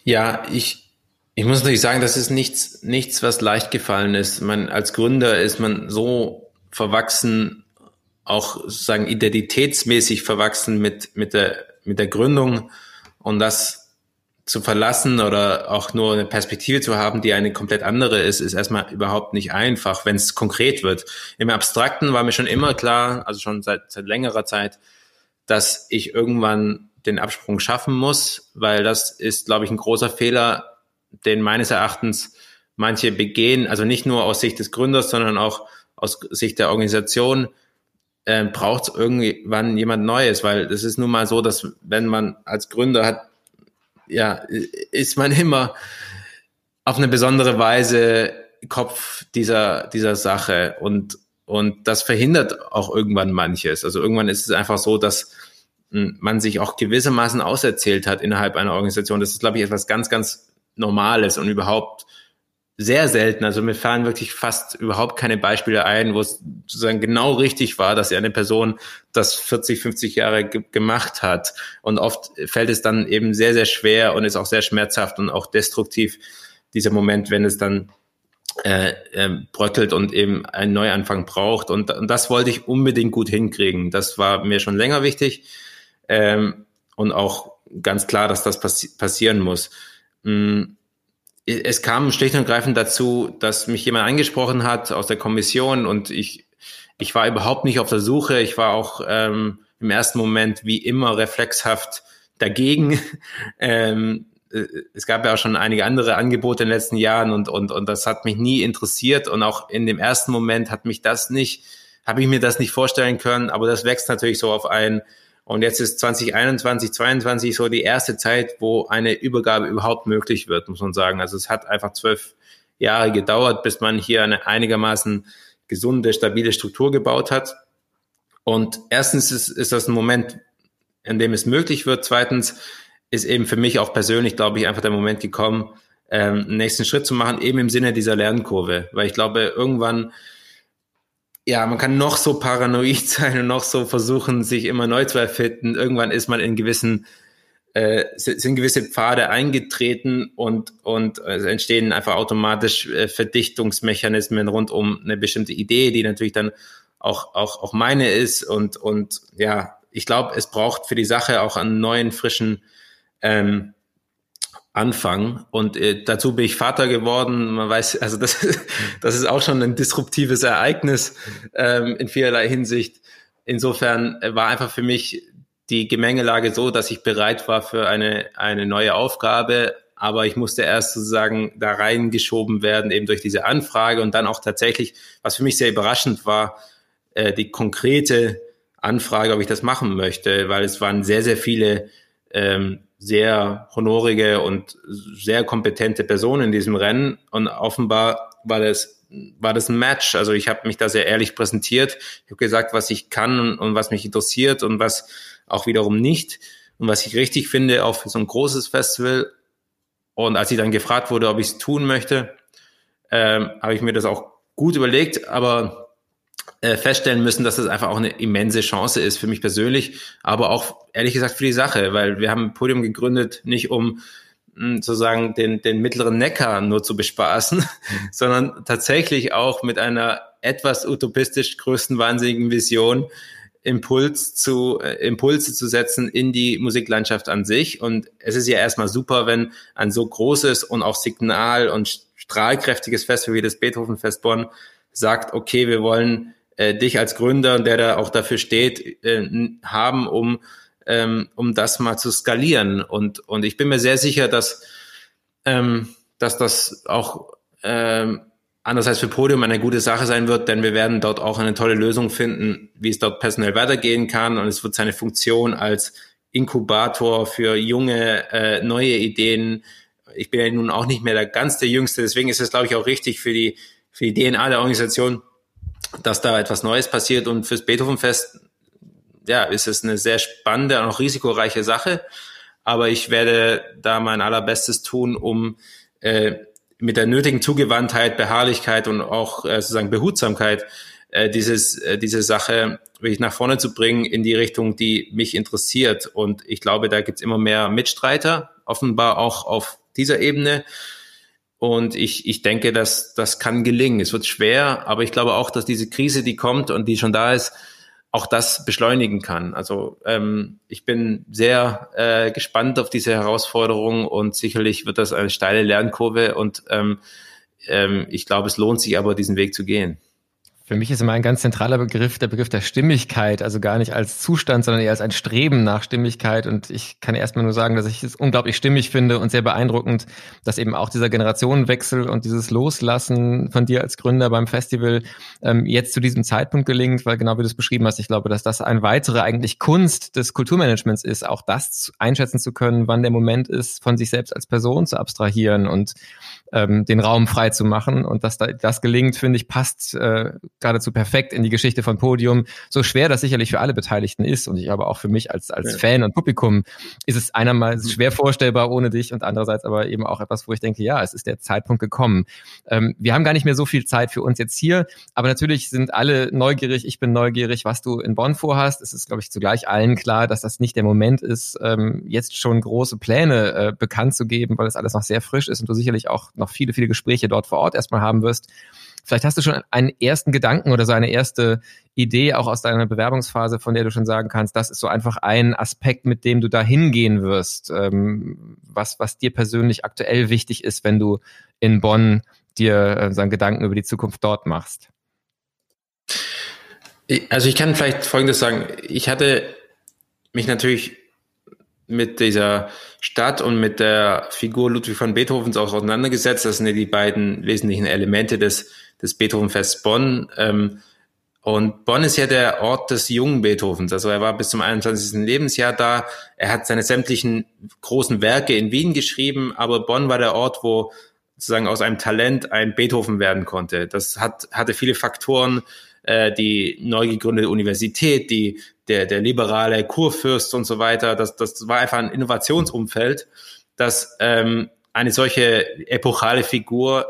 Ja, ich, ich muss natürlich sagen, das ist nichts, nichts, was leicht gefallen ist. Man, als Gründer ist man so verwachsen, auch sozusagen identitätsmäßig verwachsen mit, mit der, mit der Gründung. Und das zu verlassen oder auch nur eine Perspektive zu haben, die eine komplett andere ist, ist erstmal überhaupt nicht einfach, wenn es konkret wird. Im Abstrakten war mir schon immer klar, also schon seit, seit längerer Zeit, dass ich irgendwann den Absprung schaffen muss, weil das ist, glaube ich, ein großer Fehler, den meines Erachtens manche begehen, also nicht nur aus Sicht des Gründers, sondern auch aus Sicht der Organisation, äh, braucht es irgendwann jemand Neues, weil es ist nun mal so, dass wenn man als Gründer hat, ja, ist man immer auf eine besondere Weise Kopf dieser, dieser Sache und, und das verhindert auch irgendwann manches. Also irgendwann ist es einfach so, dass man sich auch gewissermaßen auserzählt hat innerhalb einer Organisation. Das ist, glaube ich, etwas ganz, ganz Normales und überhaupt sehr selten. Also mir fallen wirklich fast überhaupt keine Beispiele ein, wo es sozusagen genau richtig war, dass eine Person das 40, 50 Jahre ge gemacht hat. Und oft fällt es dann eben sehr, sehr schwer und ist auch sehr schmerzhaft und auch destruktiv, dieser Moment, wenn es dann äh, äh, bröckelt und eben einen Neuanfang braucht. Und, und das wollte ich unbedingt gut hinkriegen. Das war mir schon länger wichtig ähm, und auch ganz klar, dass das passi passieren muss. Mm, es kam schlicht und greifend dazu, dass mich jemand angesprochen hat aus der Kommission und ich, ich war überhaupt nicht auf der Suche. Ich war auch ähm, im ersten Moment wie immer reflexhaft dagegen. ähm, äh, es gab ja auch schon einige andere Angebote in den letzten Jahren und, und, und das hat mich nie interessiert und auch in dem ersten Moment hat mich das nicht, habe ich mir das nicht vorstellen können, aber das wächst natürlich so auf einen und jetzt ist 2021, 2022 so die erste Zeit, wo eine Übergabe überhaupt möglich wird, muss man sagen. Also es hat einfach zwölf Jahre gedauert, bis man hier eine einigermaßen gesunde, stabile Struktur gebaut hat. Und erstens ist, ist das ein Moment, in dem es möglich wird. Zweitens ist eben für mich auch persönlich, glaube ich, einfach der Moment gekommen, ähm, einen nächsten Schritt zu machen, eben im Sinne dieser Lernkurve. Weil ich glaube, irgendwann ja, man kann noch so paranoid sein und noch so versuchen, sich immer neu zu erfinden. Irgendwann ist man in gewissen, äh, sind gewisse Pfade eingetreten und, und es entstehen einfach automatisch äh, Verdichtungsmechanismen rund um eine bestimmte Idee, die natürlich dann auch, auch, auch meine ist. Und, und ja, ich glaube, es braucht für die Sache auch einen neuen, frischen ähm, Anfang. Und äh, dazu bin ich Vater geworden. Man weiß, also das, das ist auch schon ein disruptives Ereignis ähm, in vielerlei Hinsicht. Insofern war einfach für mich die Gemengelage so, dass ich bereit war für eine, eine neue Aufgabe. Aber ich musste erst sozusagen da reingeschoben werden, eben durch diese Anfrage und dann auch tatsächlich, was für mich sehr überraschend war, äh, die konkrete Anfrage, ob ich das machen möchte, weil es waren sehr, sehr viele ähm, sehr honorige und sehr kompetente Person in diesem Rennen und offenbar war das war das ein Match. Also ich habe mich da sehr ehrlich präsentiert. Ich habe gesagt, was ich kann und, und, was mich interessiert und was auch wiederum nicht. Und was ich richtig finde, auch für so ein großes Festival, Und als ich dann gefragt wurde, ob ich es tun möchte, ähm, habe ich mir das auch gut überlegt, aber äh, feststellen müssen, dass das einfach auch eine immense Chance ist für mich persönlich, aber auch ehrlich gesagt für die Sache, weil wir haben ein Podium gegründet, nicht um mh, hm, sozusagen den, den mittleren Neckar nur zu bespaßen, mhm. sondern tatsächlich auch mit einer etwas utopistisch größtenwahnsinnigen Vision, Impuls zu, äh, Impulse zu setzen in die Musiklandschaft an sich. Und es ist ja erstmal super, wenn ein so großes und auch signal- und strahlkräftiges Festival wie das Beethoven-Fest Bonn sagt, okay, wir wollen äh, dich als Gründer, der da auch dafür steht, äh, haben, um, ähm, um das mal zu skalieren. Und, und ich bin mir sehr sicher, dass, ähm, dass das auch ähm, andererseits für Podium eine gute Sache sein wird, denn wir werden dort auch eine tolle Lösung finden, wie es dort personell weitergehen kann und es wird seine Funktion als Inkubator für junge, äh, neue Ideen. Ich bin ja nun auch nicht mehr der ganz der Jüngste, deswegen ist es, glaube ich, auch richtig für die, für die DNA der Organisation, dass da etwas Neues passiert und fürs Beethovenfest, ja, ist es eine sehr spannende und auch risikoreiche Sache, aber ich werde da mein allerbestes tun, um äh, mit der nötigen Zugewandtheit, Beharrlichkeit und auch äh, sozusagen Behutsamkeit äh, dieses, äh, diese Sache wirklich nach vorne zu bringen in die Richtung, die mich interessiert. Und ich glaube, da gibt's immer mehr Mitstreiter, offenbar auch auf dieser Ebene. Und ich, ich denke, dass das kann gelingen. Es wird schwer, aber ich glaube auch, dass diese Krise, die kommt und die schon da ist, auch das beschleunigen kann. Also ähm, ich bin sehr äh, gespannt auf diese Herausforderung und sicherlich wird das eine steile Lernkurve und ähm, ähm, ich glaube, es lohnt sich aber, diesen Weg zu gehen. Für mich ist immer ein ganz zentraler Begriff der Begriff der Stimmigkeit, also gar nicht als Zustand, sondern eher als ein Streben nach Stimmigkeit. Und ich kann erstmal nur sagen, dass ich es unglaublich stimmig finde und sehr beeindruckend, dass eben auch dieser Generationenwechsel und dieses Loslassen von dir als Gründer beim Festival ähm, jetzt zu diesem Zeitpunkt gelingt, weil genau wie du es beschrieben hast, ich glaube, dass das eine weitere eigentlich Kunst des Kulturmanagements ist, auch das einschätzen zu können, wann der Moment ist, von sich selbst als Person zu abstrahieren und ähm, den Raum frei zu machen. Und dass da, das gelingt, finde ich, passt äh, geradezu perfekt in die Geschichte von Podium. So schwer das sicherlich für alle Beteiligten ist und ich aber auch für mich als, als ja. Fan und Publikum ist es einermals schwer vorstellbar ohne dich und andererseits aber eben auch etwas, wo ich denke, ja, es ist der Zeitpunkt gekommen. Ähm, wir haben gar nicht mehr so viel Zeit für uns jetzt hier, aber natürlich sind alle neugierig. Ich bin neugierig, was du in Bonn vorhast. Es ist, glaube ich, zugleich allen klar, dass das nicht der Moment ist, ähm, jetzt schon große Pläne äh, bekannt zu geben, weil es alles noch sehr frisch ist und du sicherlich auch noch viele, viele Gespräche dort vor Ort erstmal haben wirst. Vielleicht hast du schon einen ersten Gedanken oder so eine erste Idee auch aus deiner Bewerbungsphase, von der du schon sagen kannst, das ist so einfach ein Aspekt, mit dem du da hingehen wirst, ähm, was, was dir persönlich aktuell wichtig ist, wenn du in Bonn dir äh, so Gedanken über die Zukunft dort machst. Also ich kann vielleicht Folgendes sagen. Ich hatte mich natürlich mit dieser Stadt und mit der Figur Ludwig von Beethovens auch auseinandergesetzt. Das sind die beiden wesentlichen Elemente des, des Beethovenfests Bonn. Ähm, und Bonn ist ja der Ort des jungen Beethovens. Also er war bis zum 21. Lebensjahr da. Er hat seine sämtlichen großen Werke in Wien geschrieben, aber Bonn war der Ort, wo sozusagen aus einem Talent ein Beethoven werden konnte. Das hat, hatte viele Faktoren, äh, die neu gegründete Universität, die, der, der liberale Kurfürst und so weiter. Das, das war einfach ein Innovationsumfeld, das ähm, eine solche epochale Figur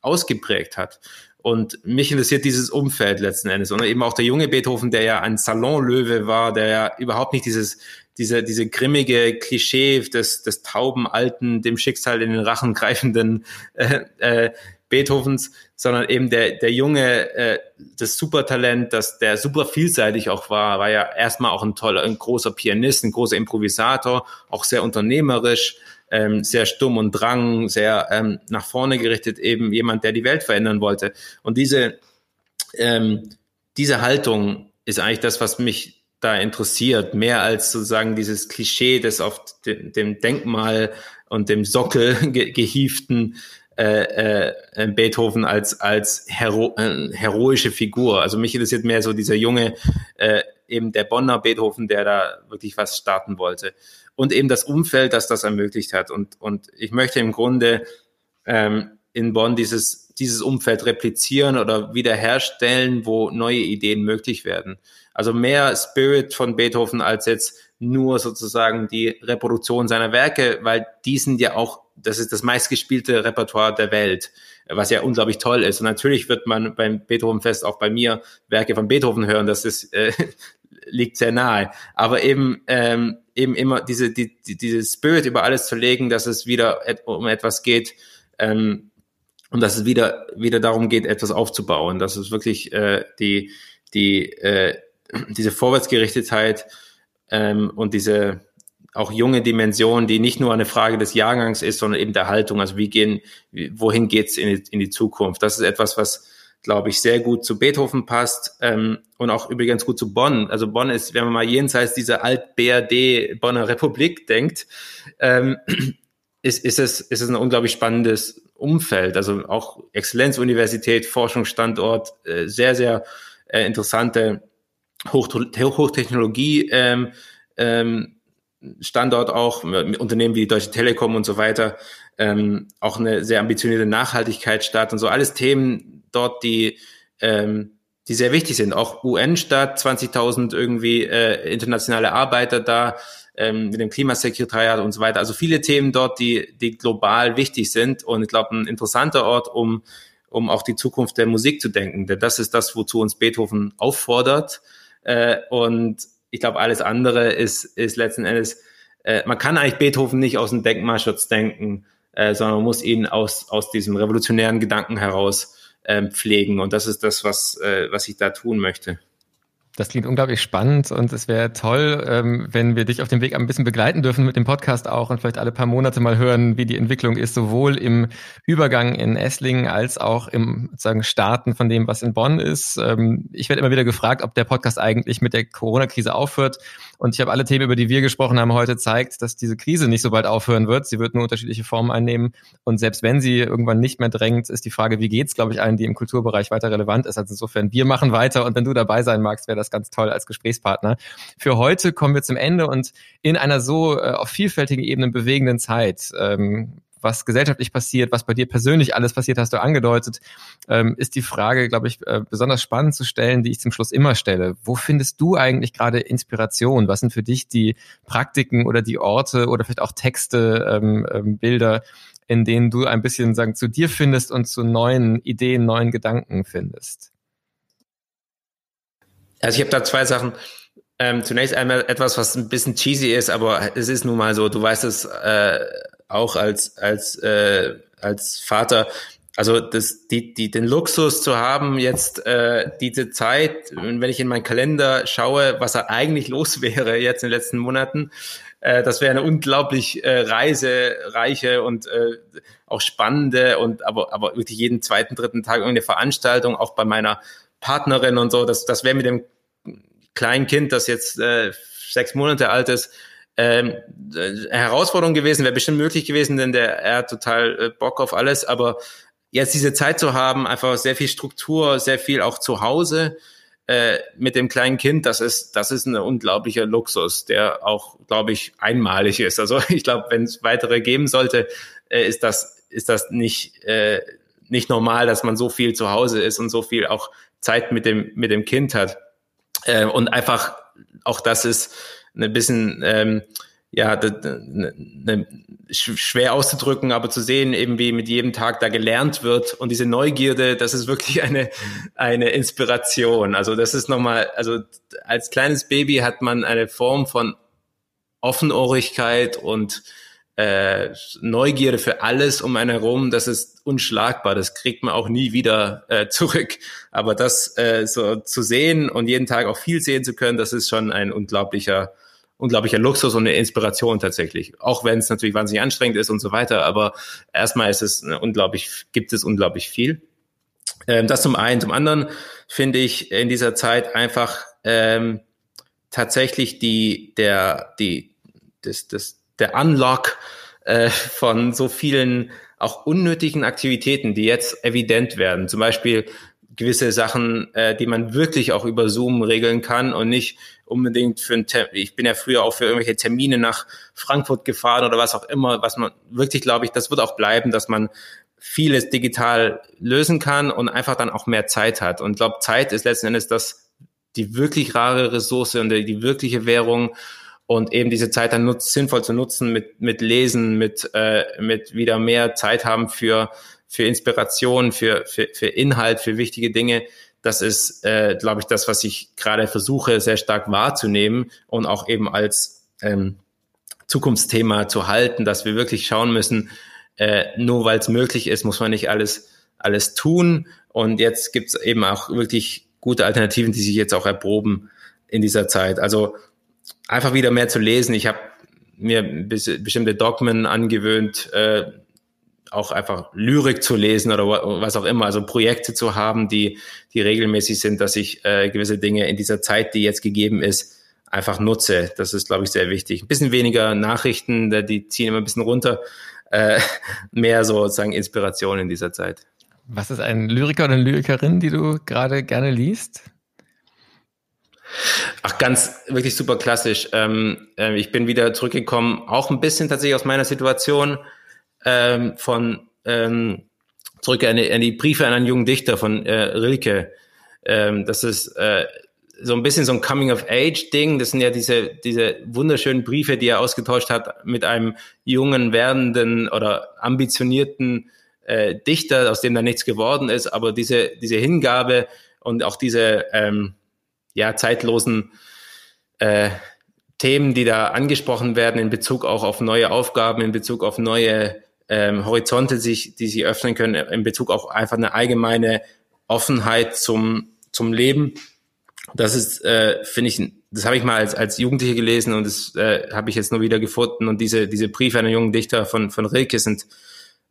ausgeprägt hat. Und mich interessiert dieses Umfeld letzten Endes. Und eben auch der junge Beethoven, der ja ein Salonlöwe war, der ja überhaupt nicht dieses, diese, diese grimmige Klischee des, des tauben, alten, dem Schicksal in den Rachen greifenden äh, äh, Beethovens, sondern eben der, der junge, äh, das Supertalent, das der super vielseitig auch war, war ja erstmal auch ein toller, ein großer Pianist, ein großer Improvisator, auch sehr unternehmerisch, ähm, sehr stumm und drang, sehr ähm, nach vorne gerichtet, eben jemand, der die Welt verändern wollte. Und diese, ähm, diese Haltung ist eigentlich das, was mich da interessiert, mehr als sozusagen dieses Klischee des auf dem, dem Denkmal und dem Sockel ge gehieften äh, äh, Beethoven als als hero äh, heroische Figur. Also mich interessiert mehr so dieser junge, äh, eben der Bonner Beethoven, der da wirklich was starten wollte. Und eben das Umfeld, das das ermöglicht hat. Und, und ich möchte im Grunde ähm, in Bonn dieses, dieses Umfeld replizieren oder wiederherstellen, wo neue Ideen möglich werden. Also mehr Spirit von Beethoven als jetzt nur sozusagen die Reproduktion seiner Werke, weil die sind ja auch das ist das meistgespielte Repertoire der Welt, was ja unglaublich toll ist. Und natürlich wird man beim Beethovenfest auch bei mir Werke von Beethoven hören, das ist, äh, liegt sehr nahe. Aber eben, ähm, eben immer diese, die, die, diese Spirit über alles zu legen, dass es wieder et um etwas geht, ähm, und dass es wieder, wieder darum geht, etwas aufzubauen, dass es wirklich äh, die, die, äh, diese Vorwärtsgerichtetheit ähm, und diese auch junge Dimension, die nicht nur eine Frage des Jahrgangs ist, sondern eben der Haltung. Also wie gehen, wohin geht's in die, in die Zukunft? Das ist etwas, was glaube ich, sehr gut zu Beethoven passt ähm, und auch übrigens gut zu Bonn. Also Bonn ist, wenn man mal jenseits dieser Alt-BRD Bonner Republik denkt, ähm, ist, ist, es, ist es ein unglaublich spannendes Umfeld. Also auch Exzellenzuniversität, Forschungsstandort, äh, sehr, sehr äh, interessante Hoch Hochtechnologie ähm, ähm, Standort auch, Unternehmen wie die Deutsche Telekom und so weiter, ähm, auch eine sehr ambitionierte Nachhaltigkeitsstadt und so, alles Themen dort, die, ähm, die sehr wichtig sind. Auch UN-Stadt, 20.000 irgendwie äh, internationale Arbeiter da, ähm, mit dem Klimasekretariat und so weiter. Also viele Themen dort, die, die global wichtig sind und ich glaube, ein interessanter Ort, um, um auch die Zukunft der Musik zu denken. Denn das ist das, wozu uns Beethoven auffordert. Äh, und ich glaube, alles andere ist, ist letzten Endes, äh, man kann eigentlich Beethoven nicht aus dem Denkmalschutz denken, äh, sondern man muss ihn aus, aus diesem revolutionären Gedanken heraus äh, pflegen. Und das ist das, was, äh, was ich da tun möchte. Das klingt unglaublich spannend und es wäre toll, ähm, wenn wir dich auf dem Weg ein bisschen begleiten dürfen mit dem Podcast auch und vielleicht alle paar Monate mal hören, wie die Entwicklung ist, sowohl im Übergang in Esslingen als auch im sozusagen Starten von dem, was in Bonn ist. Ähm, ich werde immer wieder gefragt, ob der Podcast eigentlich mit der Corona-Krise aufhört. Und ich habe alle Themen, über die wir gesprochen haben, heute zeigt, dass diese Krise nicht so bald aufhören wird. Sie wird nur unterschiedliche Formen einnehmen. Und selbst wenn sie irgendwann nicht mehr drängt, ist die Frage, wie geht's, glaube ich, allen, die im Kulturbereich weiter relevant ist. Also insofern, wir machen weiter und wenn du dabei sein magst, wäre das ganz toll als Gesprächspartner. Für heute kommen wir zum Ende und in einer so äh, auf vielfältigen Ebenen bewegenden Zeit, ähm, was gesellschaftlich passiert, was bei dir persönlich alles passiert, hast du angedeutet, ähm, ist die Frage, glaube ich, äh, besonders spannend zu stellen, die ich zum Schluss immer stelle. Wo findest du eigentlich gerade Inspiration? Was sind für dich die Praktiken oder die Orte oder vielleicht auch Texte, ähm, ähm, Bilder, in denen du ein bisschen sagen zu dir findest und zu neuen Ideen, neuen Gedanken findest? Also ich habe da zwei Sachen. Ähm, zunächst einmal etwas, was ein bisschen cheesy ist, aber es ist nun mal so. Du weißt es äh, auch als als äh, als Vater. Also das, die, die, den Luxus zu haben, jetzt äh, diese Zeit, wenn ich in meinen Kalender schaue, was da eigentlich los wäre jetzt in den letzten Monaten, äh, das wäre eine unglaublich äh, reisereiche und äh, auch spannende und aber, aber wirklich jeden zweiten, dritten Tag irgendeine Veranstaltung, auch bei meiner Partnerin und so. Das, das wäre mit dem kleinen Kind, das jetzt äh, sechs Monate alt ist, ähm, äh, Herausforderung gewesen, wäre bestimmt möglich gewesen, denn der er hat total äh, Bock auf alles, aber jetzt diese Zeit zu haben, einfach sehr viel Struktur, sehr viel auch zu Hause äh, mit dem kleinen Kind, das ist das ist ein unglaublicher Luxus, der auch, glaube ich, einmalig ist. Also ich glaube, wenn es weitere geben sollte, äh, ist das ist das nicht äh, nicht normal, dass man so viel zu Hause ist und so viel auch Zeit mit dem, mit dem Kind hat. Äh, und einfach, auch das ist ein bisschen, ähm, ja, ne, ne, schwer auszudrücken, aber zu sehen, eben wie mit jedem Tag da gelernt wird und diese Neugierde, das ist wirklich eine, eine Inspiration. Also das ist nochmal, also als kleines Baby hat man eine Form von Offenohrigkeit und äh, Neugierde für alles um einen herum, das ist unschlagbar. Das kriegt man auch nie wieder äh, zurück. Aber das äh, so zu sehen und jeden Tag auch viel sehen zu können, das ist schon ein unglaublicher, unglaublicher Luxus und eine Inspiration tatsächlich. Auch wenn es natürlich wahnsinnig anstrengend ist und so weiter. Aber erstmal ist es unglaublich, gibt es unglaublich viel. Ähm, das zum einen. Zum anderen finde ich in dieser Zeit einfach ähm, tatsächlich die, der, die, das, das, der Unlock äh, von so vielen auch unnötigen Aktivitäten, die jetzt evident werden. Zum Beispiel gewisse Sachen, äh, die man wirklich auch über Zoom regeln kann und nicht unbedingt für ein Ter ich bin ja früher auch für irgendwelche Termine nach Frankfurt gefahren oder was auch immer, was man wirklich glaube ich, das wird auch bleiben, dass man vieles digital lösen kann und einfach dann auch mehr Zeit hat. Und ich glaube, Zeit ist letzten Endes das die wirklich rare Ressource und die, die wirkliche Währung und eben diese Zeit dann nutz, sinnvoll zu nutzen mit, mit Lesen, mit, äh, mit wieder mehr Zeit haben für, für Inspiration, für, für, für Inhalt, für wichtige Dinge. Das ist, äh, glaube ich, das, was ich gerade versuche, sehr stark wahrzunehmen und auch eben als ähm, Zukunftsthema zu halten, dass wir wirklich schauen müssen, äh, nur weil es möglich ist, muss man nicht alles, alles tun. Und jetzt gibt es eben auch wirklich gute Alternativen, die sich jetzt auch erproben in dieser Zeit. Also einfach wieder mehr zu lesen. Ich habe mir bestimmte Dogmen angewöhnt, äh, auch einfach Lyrik zu lesen oder was auch immer, also Projekte zu haben, die, die regelmäßig sind, dass ich äh, gewisse Dinge in dieser Zeit, die jetzt gegeben ist, einfach nutze. Das ist, glaube ich, sehr wichtig. Ein bisschen weniger Nachrichten, die ziehen immer ein bisschen runter, äh, mehr sozusagen Inspiration in dieser Zeit. Was ist ein Lyriker oder eine Lyrikerin, die du gerade gerne liest? Ach, ganz wirklich super klassisch. Ähm, äh, ich bin wieder zurückgekommen, auch ein bisschen tatsächlich aus meiner Situation ähm, von ähm, zurück an die, an die, Briefe an einen jungen Dichter von äh, Rilke. Ähm, das ist äh, so ein bisschen so ein Coming-of-Age-Ding. Das sind ja diese, diese wunderschönen Briefe, die er ausgetauscht hat mit einem jungen, werdenden oder ambitionierten äh, Dichter, aus dem da nichts geworden ist. Aber diese, diese Hingabe und auch diese ähm, ja, zeitlosen äh, Themen, die da angesprochen werden in Bezug auch auf neue Aufgaben, in Bezug auf neue ähm, Horizonte, sich, die sich öffnen können, in Bezug auch einfach eine allgemeine Offenheit zum, zum Leben. Das ist, äh, finde ich, das habe ich mal als, als Jugendliche gelesen und das äh, habe ich jetzt nur wieder gefunden. Und diese, diese Briefe einer jungen Dichter von, von Rilke sind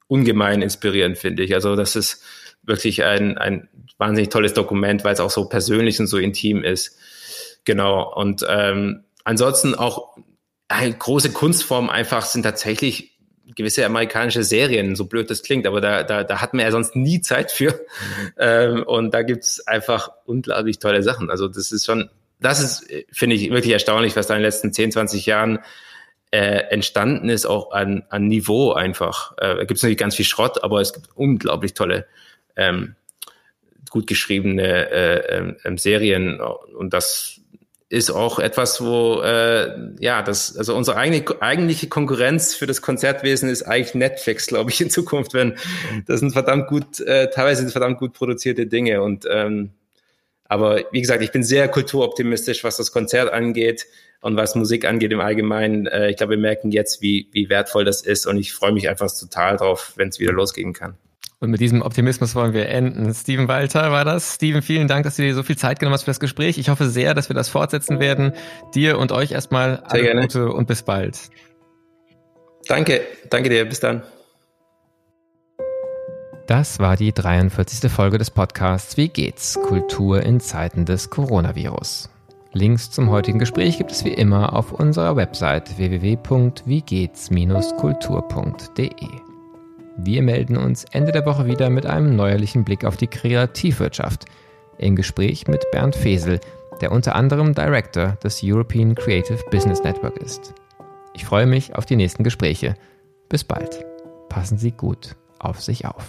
ungemein inspirierend, finde ich. Also das ist wirklich ein, ein wahnsinnig tolles Dokument, weil es auch so persönlich und so intim ist. Genau. Und ähm, ansonsten auch eine große Kunstform einfach sind tatsächlich gewisse amerikanische Serien, so blöd das klingt, aber da, da, da hat man ja sonst nie Zeit für. Mhm. Ähm, und da gibt's einfach unglaublich tolle Sachen. Also das ist schon, das ist, finde ich, wirklich erstaunlich, was da in den letzten 10, 20 Jahren äh, entstanden ist, auch an, an Niveau einfach. Äh, da gibt's natürlich ganz viel Schrott, aber es gibt unglaublich tolle ähm, gut geschriebene äh, ähm, ähm, Serien und das ist auch etwas, wo äh, ja, das also unsere eigene eigentliche Konkurrenz für das Konzertwesen ist eigentlich Netflix, glaube ich, in Zukunft, wenn das sind verdammt gut, äh, teilweise sind verdammt gut produzierte Dinge und ähm, aber wie gesagt, ich bin sehr kulturoptimistisch, was das Konzert angeht und was Musik angeht im Allgemeinen. Äh, ich glaube, wir merken jetzt, wie wie wertvoll das ist und ich freue mich einfach total drauf, wenn es wieder losgehen kann. Und mit diesem Optimismus wollen wir enden. Steven Walter war das. Steven, vielen Dank, dass du dir so viel Zeit genommen hast für das Gespräch. Ich hoffe sehr, dass wir das fortsetzen werden. Dir und euch erstmal alles gerne. Gute und bis bald. Danke, danke dir. Bis dann. Das war die 43. Folge des Podcasts Wie geht's? Kultur in Zeiten des Coronavirus. Links zum heutigen Gespräch gibt es wie immer auf unserer Website www.wiegehts-kultur.de. Wir melden uns Ende der Woche wieder mit einem neuerlichen Blick auf die Kreativwirtschaft. Im Gespräch mit Bernd Fesel, der unter anderem Director des European Creative Business Network ist. Ich freue mich auf die nächsten Gespräche. Bis bald. Passen Sie gut auf sich auf.